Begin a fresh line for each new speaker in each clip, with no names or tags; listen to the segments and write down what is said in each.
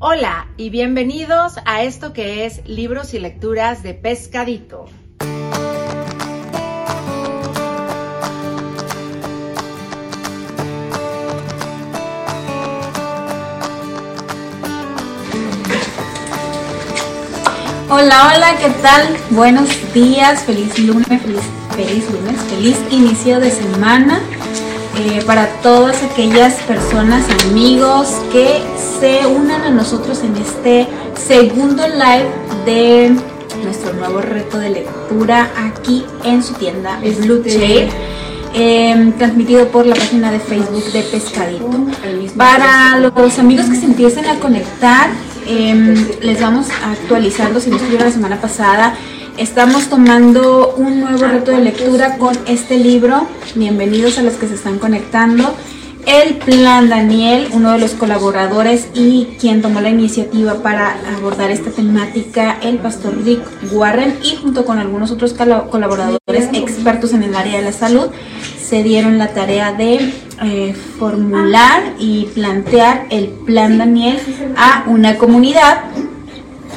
Hola y bienvenidos a esto que es Libros y Lecturas de Pescadito.
Hola, hola, ¿qué tal? Buenos días, feliz lunes, feliz, feliz lunes, feliz inicio de semana. Eh, para todas aquellas personas, amigos que se unan a nosotros en este segundo live de nuestro nuevo reto de lectura aquí en su tienda Blue Shade. Em, transmitido por la página de Facebook de Pescadito. Para los amigos que se empiecen a conectar, em, les vamos a actualizar los si no estuvieron la semana pasada Estamos tomando un nuevo reto de lectura con este libro. Bienvenidos a los que se están conectando. El Plan Daniel, uno de los colaboradores y quien tomó la iniciativa para abordar esta temática, el pastor Rick Warren y junto con algunos otros colaboradores expertos en el área de la salud, se dieron la tarea de eh, formular y plantear el Plan Daniel a una comunidad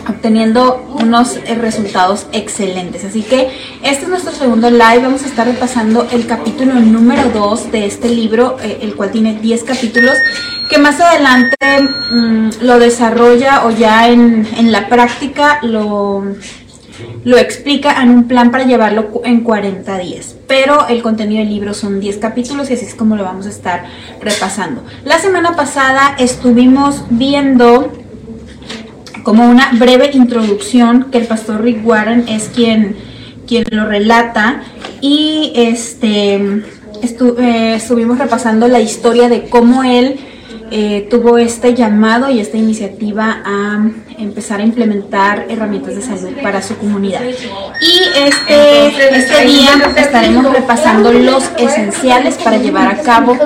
obteniendo unos eh, resultados excelentes. Así que este es nuestro segundo live. Vamos a estar repasando el capítulo número 2 de este libro, eh, el cual tiene 10 capítulos, que más adelante mm, lo desarrolla o ya en, en la práctica lo, lo explica en un plan para llevarlo en 40 días. Pero el contenido del libro son 10 capítulos y así es como lo vamos a estar repasando. La semana pasada estuvimos viendo como una breve introducción que el pastor Rick Warren es quien, quien lo relata y este eh, estuvimos repasando la historia de cómo él eh, tuvo este llamado y esta iniciativa a empezar a implementar herramientas de salud para su comunidad. Y este, este día estaremos repasando los esenciales para llevar a cabo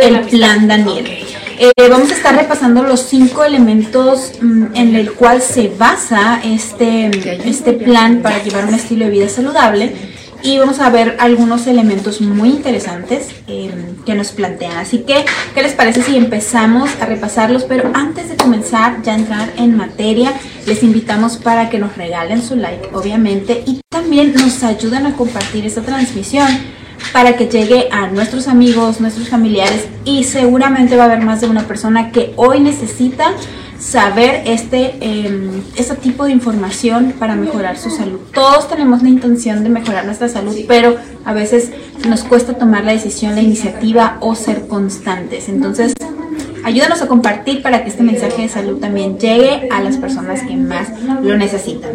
el plan Daniel. Eh, vamos a estar repasando los cinco elementos mm, en el cual se basa este, este plan para llevar un estilo de vida saludable y vamos a ver algunos elementos muy interesantes em, que nos plantean. Así que, ¿qué les parece si empezamos a repasarlos? Pero antes de comenzar, ya entrar en materia, les invitamos para que nos regalen su like, obviamente, y también nos ayuden a compartir esta transmisión para que llegue a nuestros amigos, nuestros familiares y seguramente va a haber más de una persona que hoy necesita saber este, este tipo de información para mejorar su salud. Todos tenemos la intención de mejorar nuestra salud, pero a veces nos cuesta tomar la decisión, la iniciativa o ser constantes. Entonces, ayúdanos a compartir para que este mensaje de salud también llegue a las personas que más lo necesitan.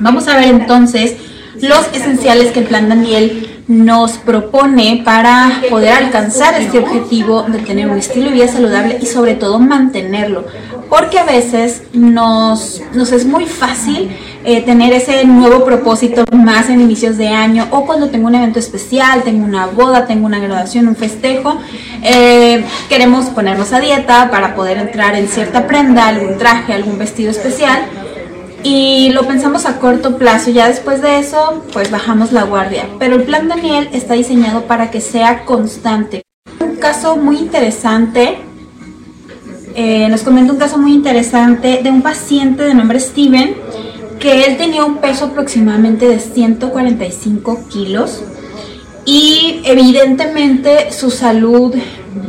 Vamos a ver entonces los esenciales que el plan Daniel nos propone para poder alcanzar este objetivo de tener un estilo de vida saludable y sobre todo mantenerlo. Porque a veces nos, nos es muy fácil eh, tener ese nuevo propósito más en inicios de año o cuando tengo un evento especial, tengo una boda, tengo una graduación, un festejo, eh, queremos ponernos a dieta para poder entrar en cierta prenda, algún traje, algún vestido especial y lo pensamos a corto plazo. Ya después de eso, pues bajamos la guardia. Pero el plan Daniel está diseñado para que sea constante. Un caso muy interesante, eh, nos comenta un caso muy interesante de un paciente de nombre Steven, que él tenía un peso aproximadamente de 145 kilos y evidentemente su salud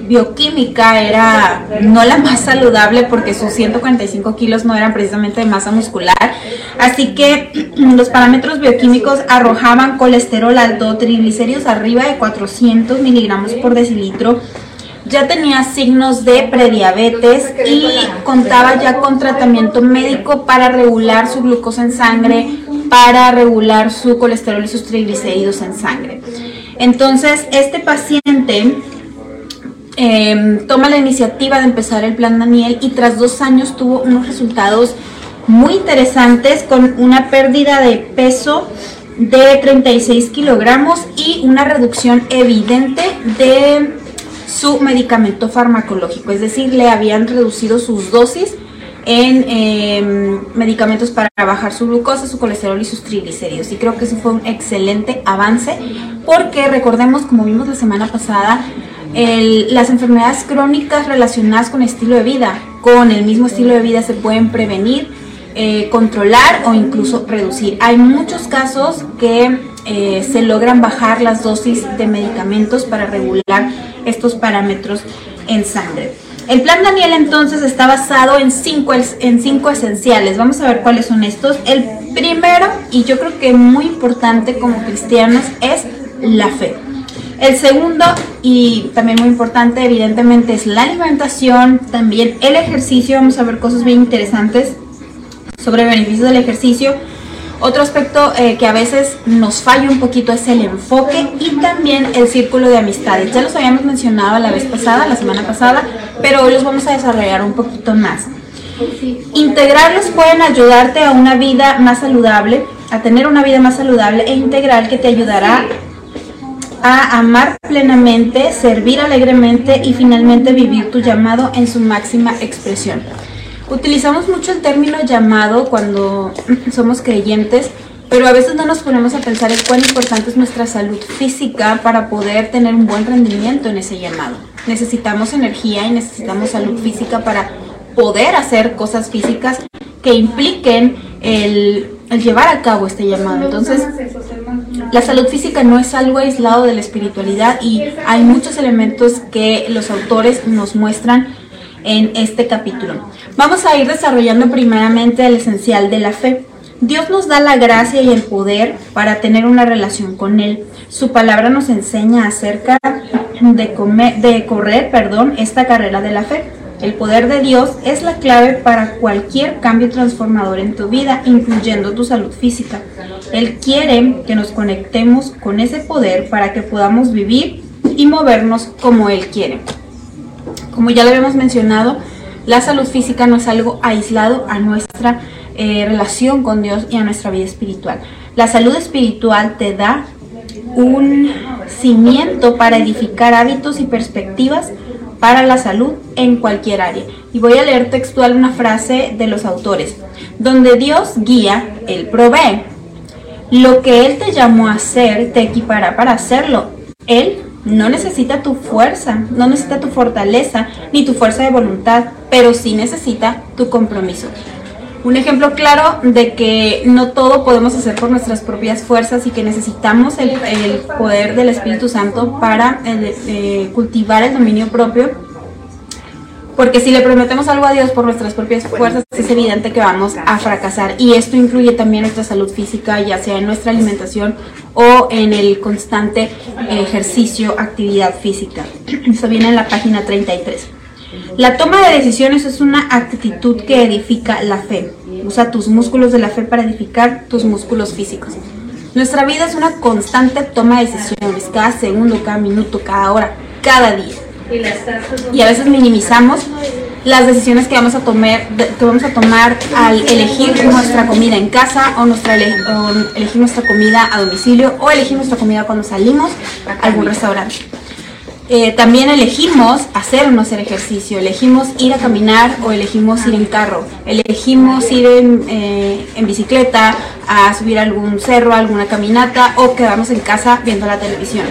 bioquímica era no la más saludable porque sus 145 kilos no eran precisamente de masa muscular. Así que los parámetros bioquímicos arrojaban colesterol alto, triglicéridos arriba de 400 miligramos por decilitro. Ya tenía signos de prediabetes y contaba ya con tratamiento médico para regular su glucosa en sangre, para regular su colesterol y sus triglicéridos en sangre. Entonces, este paciente Em, toma la iniciativa de empezar el plan Daniel y tras dos años tuvo unos resultados muy interesantes con una pérdida de peso de 36 kilogramos y una reducción evidente de su medicamento farmacológico, es decir, le habían reducido sus dosis en em, medicamentos para bajar su glucosa, su colesterol y sus triglicéridos. Y creo que eso fue un excelente avance porque recordemos, como vimos la semana pasada, las enfermedades crónicas relacionadas con estilo de vida, con el mismo estilo de vida se pueden prevenir, eh, controlar o incluso reducir. Hay muchos casos que eh, se logran bajar las dosis de medicamentos para regular estos parámetros en sangre. El plan Daniel entonces está basado en cinco, en cinco esenciales. Vamos a ver cuáles son estos. El primero, y yo creo que muy importante como cristianos, es la fe. El segundo, y también muy importante, evidentemente, es la alimentación, también el ejercicio. Vamos a ver cosas bien interesantes sobre beneficios del ejercicio. Otro aspecto eh, que a veces nos falla un poquito es el enfoque y también el círculo de amistades. Ya los habíamos mencionado la vez pasada, la semana pasada, pero hoy los vamos a desarrollar un poquito más. Integrarlos pueden ayudarte a una vida más saludable, a tener una vida más saludable e integral que te ayudará a amar plenamente, servir alegremente y finalmente vivir tu llamado en su máxima expresión. Utilizamos mucho el término llamado cuando somos creyentes, pero a veces no nos ponemos a pensar en cuán importante es nuestra salud física para poder tener un buen rendimiento en ese llamado. Necesitamos energía y necesitamos salud física para poder hacer cosas físicas que impliquen el, el llevar a cabo este llamado. Entonces, la salud física no es algo aislado de la espiritualidad y hay muchos elementos que los autores nos muestran en este capítulo. Vamos a ir desarrollando primeramente el esencial de la fe. Dios nos da la gracia y el poder para tener una relación con Él. Su palabra nos enseña acerca de, correr perdón, esta carrera de la fe. El poder de Dios es la clave para cualquier cambio transformador en tu vida, incluyendo tu salud física. Él quiere que nos conectemos con ese poder para que podamos vivir y movernos como Él quiere. Como ya lo habíamos mencionado, la salud física no es algo aislado a nuestra eh, relación con Dios y a nuestra vida espiritual. La salud espiritual te da un cimiento para edificar hábitos y perspectivas para la salud en cualquier área. Y voy a leer textual una frase de los autores. Donde Dios guía, Él provee. Lo que Él te llamó a hacer te equipará para hacerlo. Él no necesita tu fuerza, no necesita tu fortaleza ni tu fuerza de voluntad, pero sí necesita tu compromiso. Un ejemplo claro de que no todo podemos hacer por nuestras propias fuerzas y que necesitamos el, poder del Espíritu Santo para eh, eh, cultivar el dominio propio porque si le prometemos algo a Dios por nuestras propias fuerzas, es evidente que vamos a fracasar. Y esto incluye también nuestra salud física, ya sea en nuestra alimentación o en el constante ejercicio, actividad física. Eso viene en la página 33. La toma de decisiones es una actitud que edifica la fe. Usa tus músculos de la fe para edificar tus músculos físicos. Nuestra vida es una constante toma de decisiones, cada segundo, cada minuto, cada hora, cada día. Y a veces minimizamos las decisiones que vamos a tomar, que vamos a tomar al elegir nuestra comida en casa o, nuestra, elegir nuestra comida a domicilio o elegir nuestra comida cuando salimos a algún restaurante. Eh, también elegimos hacer o no hacer ejercicio, elegimos ir a caminar o elegimos ir en carro, elegimos ir en, eh, en bicicleta, a subir algún cerro, alguna caminata o quedarnos en casa viendo la televisión.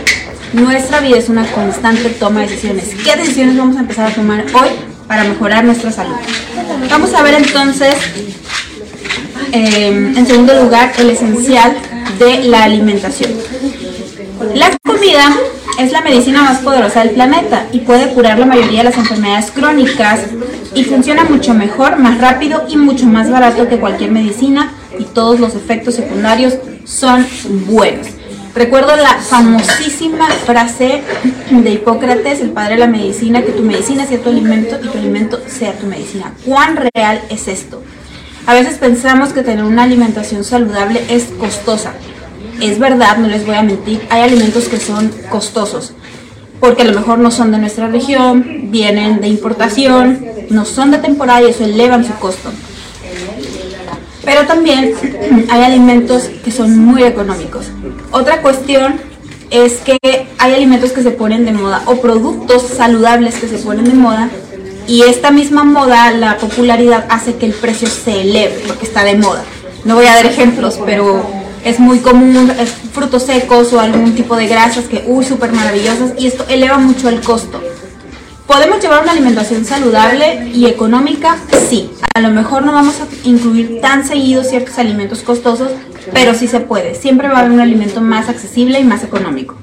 Nuestra vida es una constante toma de decisiones. ¿Qué decisiones vamos a empezar a tomar hoy para mejorar nuestra salud? Vamos a ver entonces, eh, en segundo lugar, el esencial de la alimentación. La comida es la medicina más poderosa del planeta y puede curar la mayoría de las enfermedades crónicas y funciona mucho mejor, más rápido y mucho más barato que cualquier medicina y todos los efectos secundarios son buenos. Recuerdo la famosísima frase de Hipócrates, el padre de la medicina, que tu medicina sea tu alimento y tu alimento sea tu medicina. ¿Cuán real es esto? A veces pensamos que tener una alimentación saludable es costosa. Es verdad, no les voy a mentir, hay alimentos que son costosos, porque a lo mejor no son de nuestra región, vienen de importación, no son de temporada y eso elevan su costo. Pero también hay alimentos que son muy económicos. Otra cuestión es que hay alimentos que se ponen de moda o productos saludables que se ponen de moda y esta misma moda, la popularidad hace que el precio se eleve porque está de moda. No voy a dar ejemplos, pero es muy común frutos secos o algún tipo de grasas que, uy, súper maravillosas y esto eleva mucho el costo. ¿Podemos llevar una alimentación saludable y económica? Sí. A lo mejor no vamos a incluir tan seguido ciertos alimentos costosos, pero sí se puede. Siempre va a haber un alimento más accesible y más económico.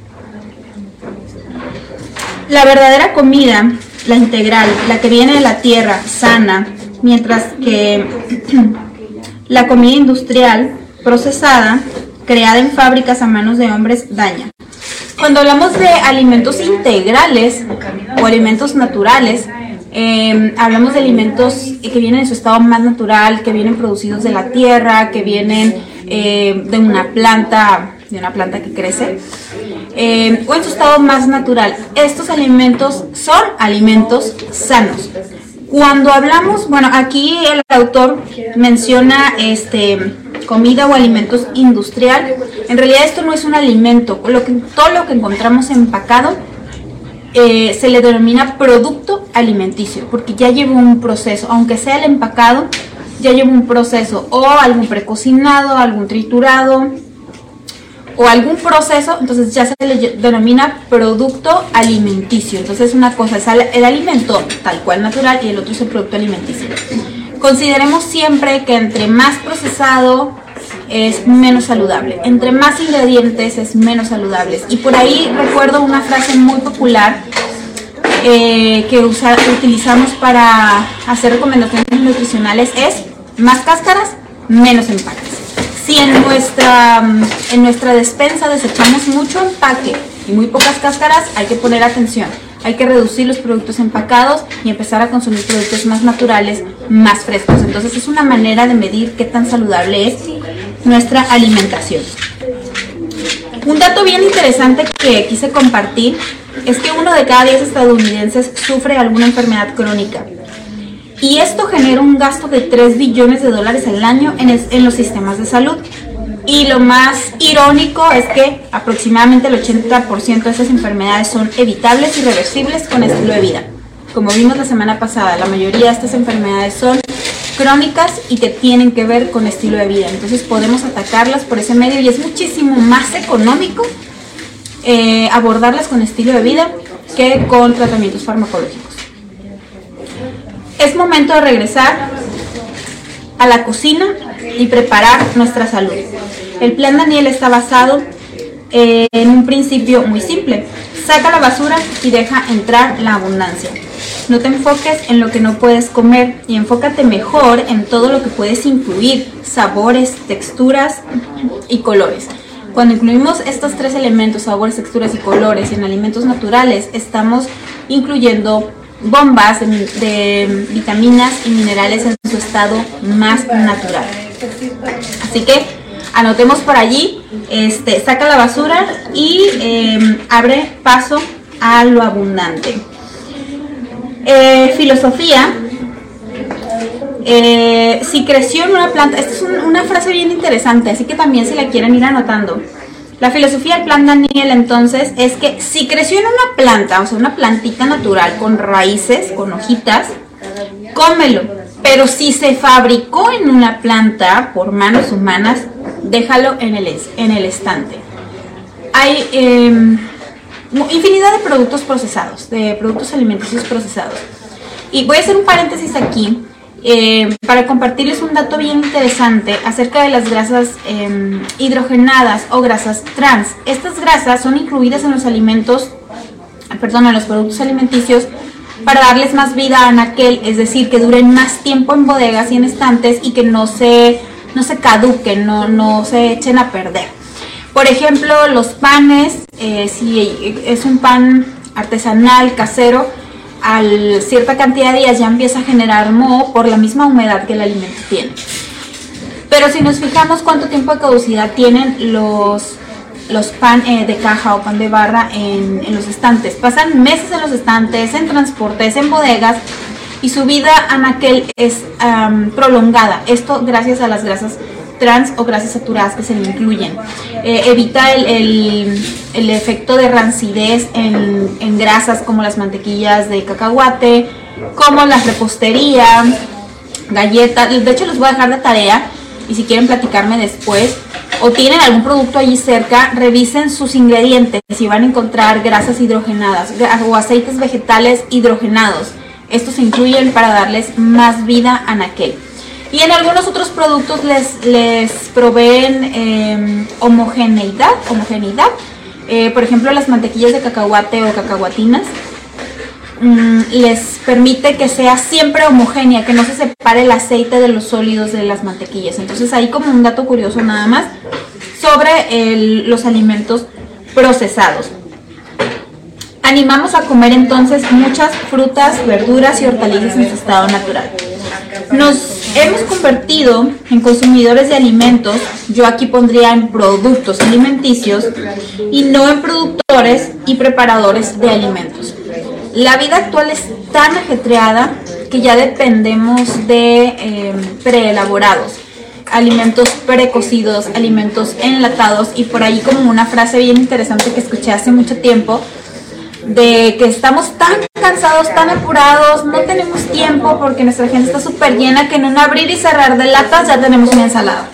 La verdadera comida, la integral, la que viene de la tierra, sana, mientras que la comida industrial, procesada, creada en fábricas a manos de hombres, daña. Cuando hablamos de alimentos integrales o alimentos naturales, em, hablamos de alimentos que vienen en su estado más natural, que vienen producidos de la tierra, que vienen em, de una planta, de una planta que crece, em, o en su estado más natural. Estos alimentos son alimentos sanos. Cuando hablamos, bueno, aquí el autor menciona este comida o alimentos industrial. En realidad esto no es un alimento. Lo que, todo lo que encontramos empacado eh, se le denomina producto alimenticio, porque ya lleva un proceso, aunque sea el empacado, ya lleva un proceso, o algún precocinado, algún triturado, o algún proceso, entonces ya se le denomina producto alimenticio. Entonces una cosa es el alimento tal cual natural y el otro es el producto alimenticio. Consideremos siempre que entre más procesado es menos saludable, entre más ingredientes es menos saludable. Y por ahí recuerdo una frase muy popular eh, que utilizamos para hacer recomendaciones nutricionales es más cáscaras, menos empaques. Si en nuestra, en nuestra despensa desechamos mucho empaque y muy pocas cáscaras, hay que poner atención hay que reducir los productos empacados y empezar a consumir productos más naturales, más frescos. Entonces es una manera de medir qué tan saludable es nuestra alimentación. Un dato bien interesante que quise compartir es que uno de cada diez estadounidenses sufre alguna enfermedad crónica. Y esto genera un gasto de 3 billones de dólares al año en, en los sistemas de salud. Y lo más irónico es que aproximadamente el 80% de esas enfermedades son evitables y reversibles con estilo de vida. Como vimos la semana pasada, la mayoría de estas enfermedades son crónicas y que tienen que ver con estilo de vida. Entonces podemos atacarlas por ese medio y es muchísimo más económico eh, abordarlas con estilo de vida que con tratamientos farmacológicos. Es momento de regresar a la cocina y preparar nuestra salud. El plan Daniel está basado eh, en un principio muy simple. Saca la basura y deja entrar la abundancia. No te enfoques en lo que no puedes comer y enfócate mejor en todo lo que puedes incluir, sabores, texturas y colores. Cuando incluimos estos tres elementos, sabores, texturas y colores en alimentos naturales, estamos incluyendo bombas de, vitaminas y minerales en su estado más natural. Así que anotemos por allí, este, saca la basura y em, abre paso a lo abundante. Eh, filosofía. Eh, si creció en una planta, esta es una frase bien interesante, así que también si la quieren ir anotando. La filosofía del plan Daniel entonces es que si creció en una planta, o sea, una plantita natural con raíces, con hojitas, cómelo. Pero si se fabricó en una planta por manos humanas, déjalo en el, en el estante. Hay em, infinidad de productos procesados, de productos alimenticios procesados. Y voy a hacer un paréntesis aquí eh, para compartirles un dato bien interesante acerca de las grasas em, hidrogenadas o grasas trans. Estas grasas son incluidas en los alimentos, perdón, en los productos alimenticios para darles más vida a aquel, es decir, que duren más tiempo en bodegas y en estantes y que no se, no se caduquen, no, no se echen a perder. Por ejemplo, los panes, eh, si es un pan artesanal, casero, a cierta cantidad de días ya empieza a generar moho por la misma humedad que el alimento tiene. Pero si nos fijamos cuánto tiempo de caducidad tienen los, los pan eh, de caja o pan de barra en, los estantes, pasan meses en los estantes, en transportes, en bodegas y su vida anaquel es prolongada. Esto gracias a las grasas trans o grasas saturadas que se le incluyen. Eh, evita el, efecto de rancidez en, grasas como las mantequillas de cacahuate, como la repostería, galletas. De hecho, les voy a dejar de tarea y si quieren platicarme después o tienen algún producto allí cerca, revisen sus ingredientes y van a encontrar grasas hidrogenadas o aceites vegetales hidrogenados. Estos se incluyen para darles más vida a naquel. Y en algunos otros productos les, les proveen em, homogeneidad, homogeneidad. Eh, por ejemplo, las mantequillas de cacahuate o cacahuatinas mm, les permite que sea siempre homogénea, que no se separe el aceite de los sólidos de las mantequillas. Entonces ahí como un dato curioso nada más sobre los alimentos procesados. Animamos a comer entonces muchas frutas, verduras y hortalizas en su estado natural. Nos hemos convertido en consumidores de alimentos, yo aquí pondría en productos alimenticios y no en productores y preparadores de alimentos. La vida actual es tan ajetreada que ya dependemos de em, preelaborados, alimentos precocidos, alimentos enlatados y por ahí como una frase bien interesante que escuché hace mucho tiempo, de que estamos tan cansados, tan apurados, no tenemos tiempo porque nuestra gente está súper llena que en un abrir y cerrar de latas ya tenemos una ensalada.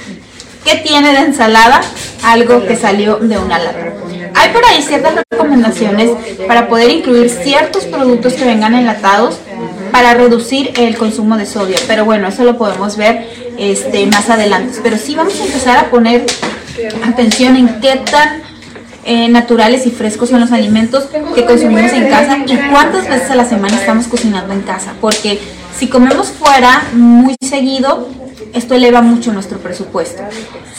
¿Qué tiene de ensalada? Algo que salió de una lata. Hay por ahí ciertas recomendaciones para poder incluir ciertos productos que vengan enlatados para reducir el consumo de sodio, pero bueno, eso lo podemos ver este, más adelante. Pero sí vamos a empezar a poner atención en qué tan eh, naturales y frescos son los alimentos que consumimos en casa y cuántas veces a la semana estamos cocinando en casa. Porque si comemos fuera muy seguido, esto eleva mucho nuestro presupuesto.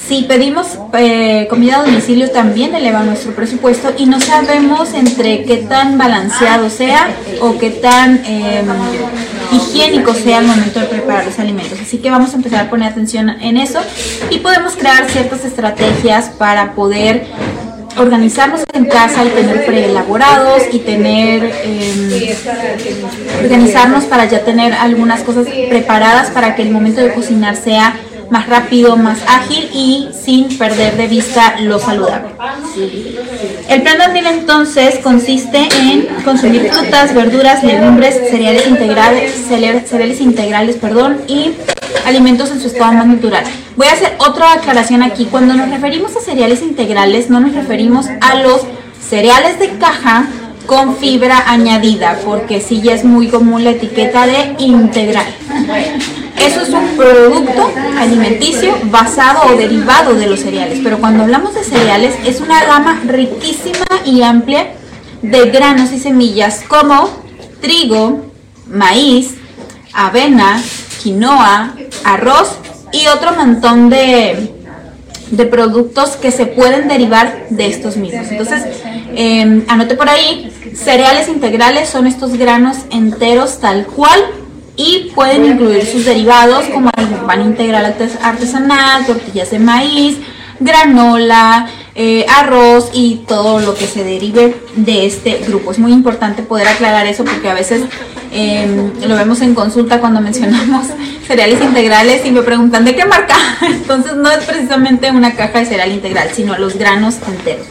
Si pedimos eh, comida a domicilio también eleva nuestro presupuesto y no sabemos entre qué tan balanceado sea o qué tan em, higiénico sea el momento de preparar los alimentos. Así que vamos a empezar a poner atención en eso y podemos crear ciertas estrategias para poder organizarnos en casa y tener preelaborados y tener em, organizarnos para ya tener algunas cosas preparadas para que el momento de cocinar sea más rápido, más ágil y sin perder de vista lo saludable. El plan de entonces consiste en consumir frutas, verduras, legumbres, cereales integrales, cereales integrales, perdón, y alimentos en su estado más natural. Voy a hacer otra aclaración aquí. Cuando nos referimos a cereales integrales, no nos referimos a los cereales de caja con fibra añadida, porque sí ya es muy común la etiqueta de integral. Eso es un producto alimenticio basado o derivado de los cereales, pero cuando hablamos de cereales es una gama riquísima y amplia de granos y semillas como trigo, maíz, avena, quinoa, arroz y otro montón de, de productos que se pueden derivar de estos mismos. Entonces, eh, anote por ahí, cereales integrales son estos granos enteros tal cual y pueden incluir sus derivados como el pan integral artesanal, tortillas de maíz, granola, eh, arroz y todo lo que se derive de este grupo. Es muy importante poder aclarar eso porque a veces em, lo vemos en consulta cuando mencionamos cereales integrales y me preguntan de qué marca. Entonces no es precisamente una caja de cereal integral, sino los granos enteros.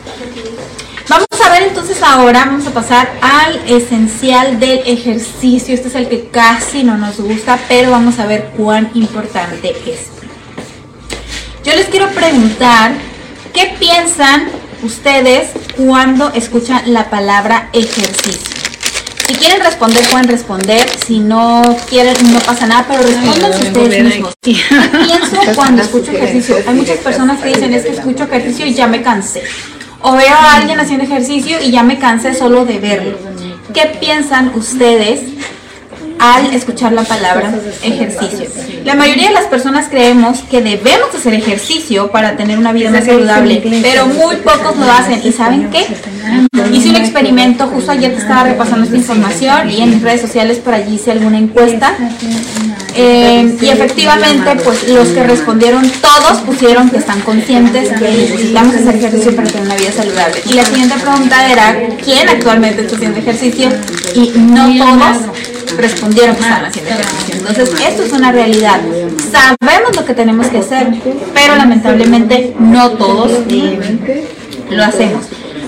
Vamos a ver entonces ahora, vamos a pasar al esencial del ejercicio. Este es el que casi no nos gusta, pero vamos a ver cuán importante es. Yo les quiero preguntar, ¿qué piensan ustedes cuando escuchan la palabra ejercicio? Si quieren responder, pueden responder. Si no quieren, no pasa nada, pero respondan ustedes mismos. ¿Qué pienso cuando escucho ejercicio? Hay muchas personas que dicen, es que escucho ejercicio y ya me cansé. O veo a alguien haciendo ejercicio y ya me cansé solo de verlo. ¿Qué piensan ustedes al escuchar la palabra ejercicio. La mayoría de las personas creemos que debemos hacer ejercicio para tener una vida más saludable, pero muy pocos lo hacen. ¿Y saben qué? Hice un experimento, justo ayer te estaba repasando esta información y en mis redes sociales por allí hice alguna encuesta. Eh, y efectivamente, pues los que respondieron todos pusieron que están conscientes que necesitamos hacer ejercicio para tener una vida saludable. Y la siguiente pregunta era, ¿quién actualmente está haciendo ejercicio? Y no todos respondieron que estaban haciendo ejercicio. Entonces, esto es una realidad. Sabemos lo que tenemos que hacer, pero lamentablemente no todos lo hacemos.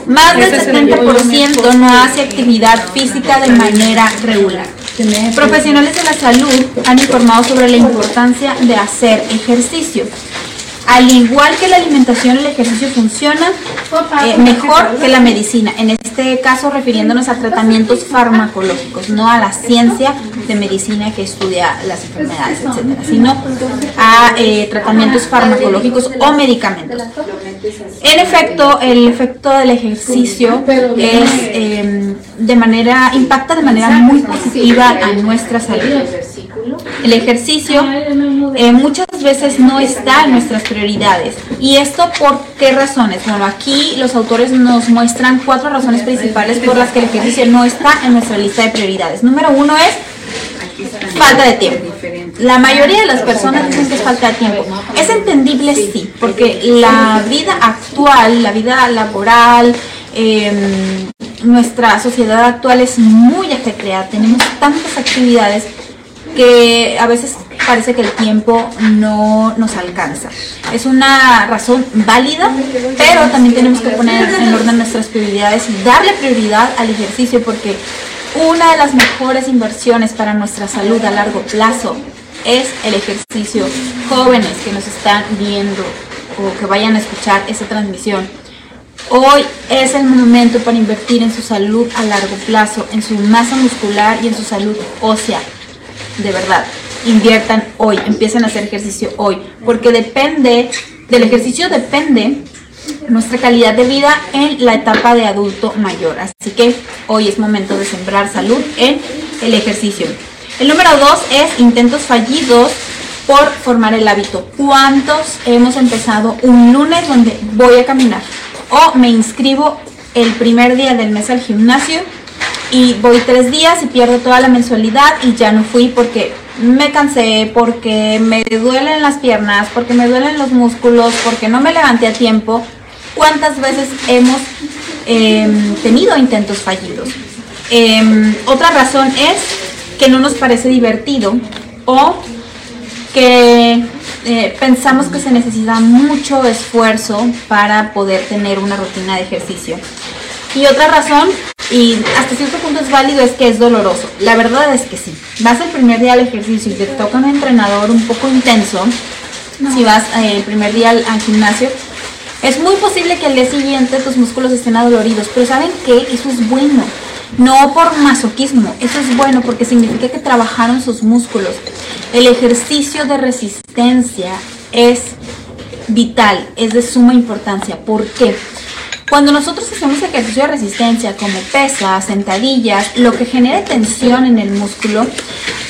Más del 70% no hace actividad física de manera regular. Profesionales de la salud han informado sobre la importancia de hacer ejercicio. Al igual que la alimentación, el ejercicio funciona eh, mejor que la medicina. En este caso, refiriéndonos a tratamientos farmacológicos, no a la ciencia de medicina que estudia las enfermedades, etcétera, sino a eh, tratamientos farmacológicos o medicamentos. En efecto, el efecto del ejercicio es em, de manera impacta de manera muy positiva a nuestra salud. El ejercicio eh, muchas veces no está en nuestras prioridades. ¿Y esto por qué razones? Bueno, aquí los autores nos muestran cuatro razones principales por las que el ejercicio no está en nuestra lista de prioridades. Número uno es falta de tiempo. La mayoría de las personas dicen que es falta de tiempo. Es entendible, sí, porque la vida actual, la vida laboral, em, nuestra sociedad actual es muy ajetreada. Tenemos tantas actividades que a veces parece que el tiempo no nos alcanza. Es una razón válida, pero también tenemos que poner en orden nuestras prioridades y darle prioridad al ejercicio porque una de las mejores inversiones para nuestra salud a largo plazo es el ejercicio. Jóvenes que nos están viendo o que vayan a escuchar esa transmisión, hoy es el momento para invertir en su salud a largo plazo, en su masa muscular y en su salud ósea de verdad, inviertan hoy, empiecen a hacer ejercicio hoy, porque depende, del ejercicio depende nuestra calidad de vida en la etapa de adulto mayor. Así que hoy es momento de sembrar salud en el ejercicio. El número dos es intentos fallidos por formar el hábito. ¿Cuántos hemos empezado un lunes donde voy a caminar? O me inscribo el primer día del mes al gimnasio y voy tres días y pierdo toda la mensualidad y ya no fui porque me cansé, porque me duelen las piernas, porque me duelen los músculos, porque no me levanté a tiempo. ¿Cuántas veces hemos em, tenido intentos fallidos? Em, otra razón es que no nos parece divertido o que eh, pensamos que se necesita mucho esfuerzo para poder tener una rutina de ejercicio. Y otra razón y hasta cierto punto es válido es que es doloroso. La verdad es que sí. Vas el primer día al ejercicio y te toca un entrenador un poco intenso, si vas eh, el primer día al, gimnasio, es muy posible que al día siguiente tus músculos estén adoloridos, pero ¿saben qué? Eso es bueno. No por masoquismo, eso es bueno porque significa que trabajaron sus músculos. El ejercicio de resistencia es vital, es de suma importancia. ¿Por qué? Cuando nosotros hacemos ejercicio de resistencia como pesas, sentadillas, lo que genera tensión en el músculo,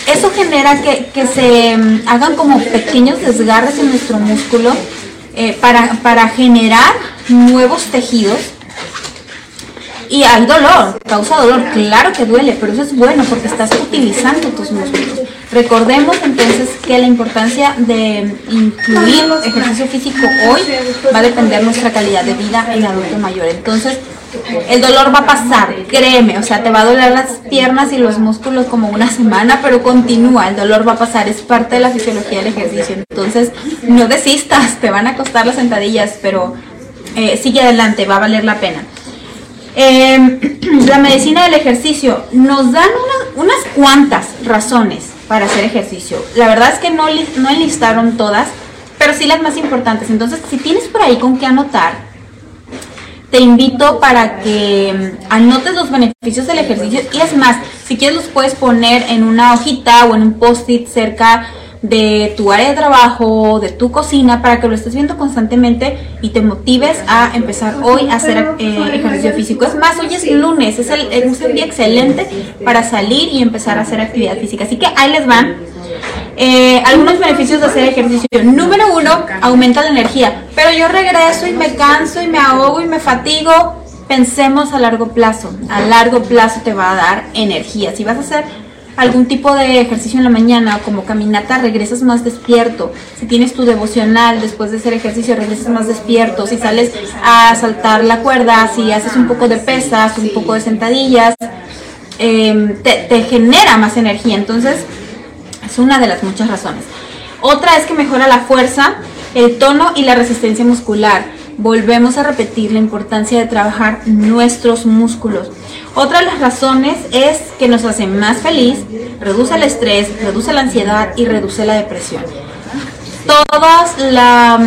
eso genera que, se mm, hagan como pequeños desgarres en nuestro músculo eh, para, para generar nuevos tejidos y hay dolor, causa dolor, claro que duele, pero eso es bueno porque estás utilizando tus músculos. Recordemos entonces que la importancia de incluir ejercicio físico hoy va a depender de nuestra calidad de vida en adulto mayor. Entonces, el dolor va a pasar, créeme, o sea, te va a doler las piernas y los músculos como una semana, pero continúa, el dolor va a pasar, es parte de la fisiología del ejercicio. Entonces, no desistas, te van a costar las sentadillas, pero eh, sigue adelante, va a valer la pena. Em, la medicina del ejercicio nos dan unas cuantas razones para hacer ejercicio. La verdad es que no, no enlistaron todas, pero sí las más importantes. Entonces, si tienes por ahí con qué anotar, te invito para que mm, anotes los beneficios del ejercicio. Y es más, si quieres los puedes poner en una hojita o en un post-it cerca de tu área de trabajo, de tu cocina, para que lo estés viendo constantemente y te motives a empezar hoy a hacer eh, ejercicio físico. Es más, hoy es lunes, es, el, es un día excelente para salir y empezar a hacer actividad física. Así que ahí les van. Eh, algunos beneficios de hacer ejercicio. Número uno, aumenta la energía. Pero yo regreso y me canso y me ahogo y me fatigo. Pensemos a largo plazo. A largo plazo te va a dar energía. Si vas a hacer algún tipo de ejercicio en la mañana, como caminata, regresas más despierto. Si tienes tu devocional después de hacer ejercicio, regresas más despierto. Si sales a saltar la cuerda, si haces un poco de pesas, un poco de sentadillas, em, te genera más energía. Entonces, es una de las muchas razones. Otra es que mejora la fuerza, el tono y la resistencia muscular. Volvemos a repetir la importancia de trabajar nuestros músculos. Otra de las razones es que nos hace más feliz, reduce el estrés, reduce la ansiedad y reduce la depresión. Todas la,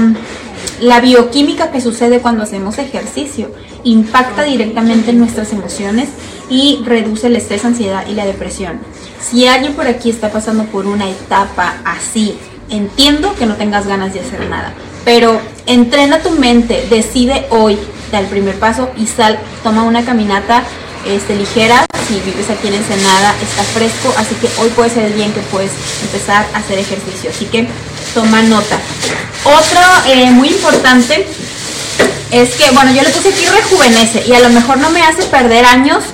la bioquímica que sucede cuando hacemos ejercicio impacta directamente en nuestras emociones y reduce el estrés, ansiedad y la depresión. Si alguien por aquí está pasando por una etapa así, entiendo que no tengas ganas de hacer nada, pero entrena tu mente, decide hoy, da el primer paso y sal, toma una caminata este, ligera. Si vives aquí en Ensenada, está fresco, así que hoy puede ser el día en que puedes empezar a hacer ejercicio. Así que toma nota. Otro eh, muy importante es que, bueno, yo le puse aquí rejuvenece y a lo mejor no me hace perder años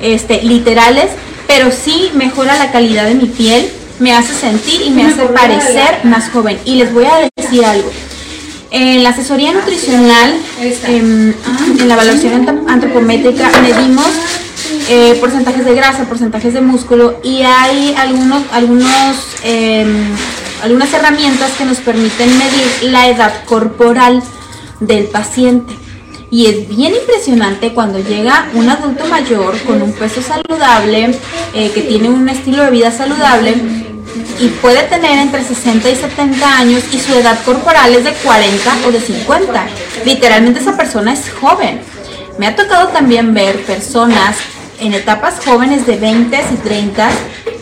este, literales, pero sí mejora la calidad de mi piel, me hace sentir y me hace parecer más joven. Y les voy a decir algo. En la asesoría nutricional, em, en la evaluación antropométrica, medimos eh, porcentajes de grasa, porcentajes de músculo y hay algunos, algunos, em, algunas herramientas que nos permiten medir la edad corporal del paciente. Y es bien impresionante cuando llega un adulto mayor con un peso saludable, eh, que tiene un estilo de vida saludable y puede tener entre 60 y 70 años y su edad corporal es de 40 o de 50. Literalmente esa persona es joven. Me ha tocado también ver personas en etapas jóvenes de 20 y 30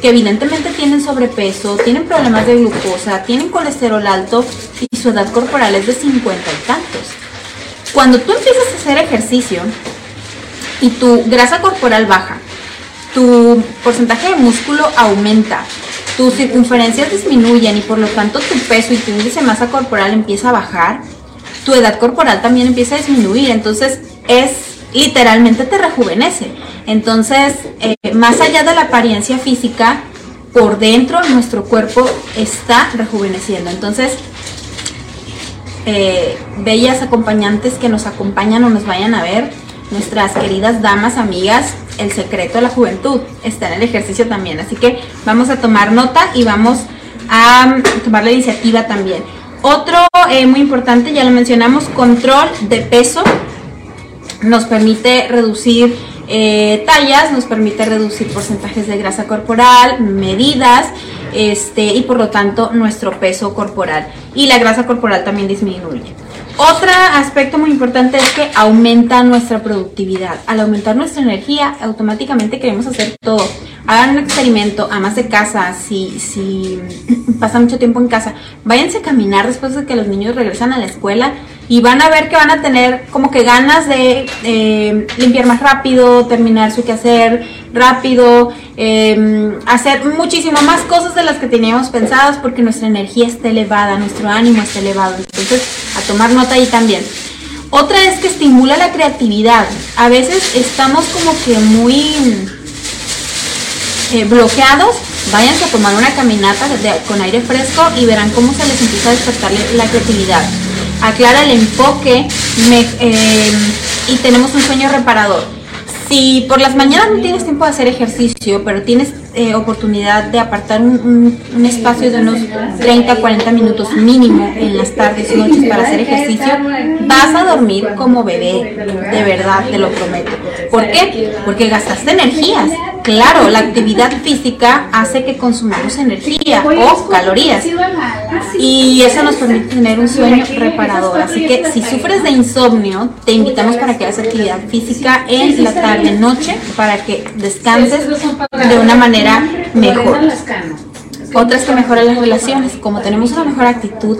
que evidentemente tienen sobrepeso, tienen problemas de glucosa, tienen colesterol alto y su edad corporal es de 50 y tantos. Cuando tú empiezas a hacer ejercicio y tu grasa corporal baja, tu porcentaje de músculo aumenta, tus circunferencias disminuyen y por lo tanto tu peso y tu índice de masa corporal empieza a bajar, tu edad corporal también empieza a disminuir, entonces es literalmente te rejuvenece. Entonces, eh, más allá de la apariencia física, por dentro nuestro cuerpo está rejuveneciendo. Entonces, eh, bellas acompañantes que nos acompañan o nos vayan a ver, nuestras queridas damas, amigas, el secreto de la juventud está en el ejercicio también. Así que vamos a tomar nota y vamos a mm, tomar la iniciativa también. Otro eh, muy importante, ya lo mencionamos, control de peso. Nos permite reducir eh, tallas, nos permite reducir porcentajes de grasa corporal, medidas, este, y por lo tanto nuestro peso corporal. Y la grasa corporal también disminuye. Otro aspecto muy importante es que aumenta nuestra productividad. Al aumentar nuestra energía, automáticamente queremos hacer todo. Hagan un experimento, amas de casa, si, si pasan mucho tiempo en casa, váyanse a caminar después de que los niños regresan a la escuela y van a ver que van a tener como que ganas de limpiar más rápido, terminar su quehacer rápido, em, hacer muchísimo más cosas de las que teníamos pensadas porque nuestra energía está elevada, nuestro ánimo está elevado. Entonces, a tomar nota ahí también. Otra es que estimula la creatividad. A veces estamos como que muy eh, bloqueados. Váyanse a tomar una caminata con aire fresco y verán cómo se les empieza a despertar la creatividad aclara el enfoque eh, y tenemos un sueño reparador. Si por las mañanas no tienes tiempo de hacer ejercicio, pero tienes eh, oportunidad de apartar un, espacio de unos 30 40 minutos mínimo en las tardes y noches para hacer ejercicio, vas a dormir como bebé, de verdad, te lo prometo. ¿Por qué? Porque gastaste energías. Claro, la actividad física hace que consumamos energía o calorías. y eso nos permite tener un sueño reparador. Así que si sufres de insomnio, te invitamos para que hagas actividad física en la tarde, noche, para que descanses de una manera mejor. Otras que mejoran las relaciones, como tenemos una mejor actitud,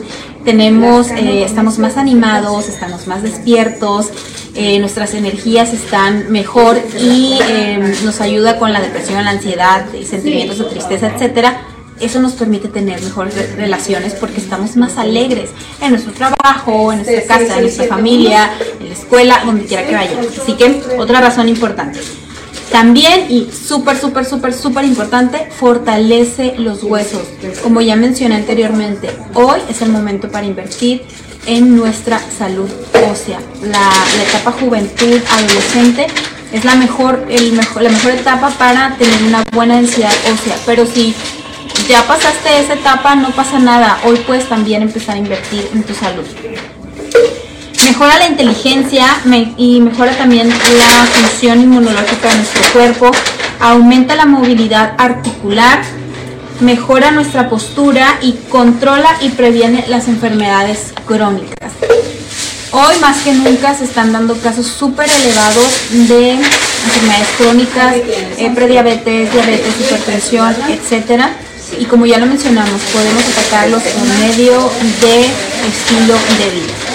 tenemos, eh, estamos más animados, estamos más despiertos, eh, nuestras energías están mejor y em, nos ayuda con la depresión, la ansiedad, sentimientos de tristeza, etcétera. Eso nos permite tener mejores relaciones porque estamos más alegres en nuestro trabajo, en nuestra casa, en nuestra familia, en la escuela, donde quiera que vayamos. Así que otra razón importante. También, y súper, súper, súper, súper importante, fortalece los huesos. Como ya mencioné anteriormente, hoy es el momento para invertir en nuestra salud ósea. La, etapa juventud, adolescente, es la mejor, el mejor, la mejor etapa para tener una buena densidad ósea. Pero si ya pasaste esa etapa, no pasa nada. Hoy puedes también empezar a invertir en tu salud mejora la inteligencia y mejora también la función inmunológica de nuestro cuerpo, aumenta la movilidad articular, mejora nuestra postura y controla y previene las enfermedades crónicas. Hoy más que nunca se están dando casos súper elevados de enfermedades crónicas, eh, prediabetes, diabetes, hipertensión, etcétera. Y como ya lo mencionamos, podemos atacarlos por medio de estilo de vida.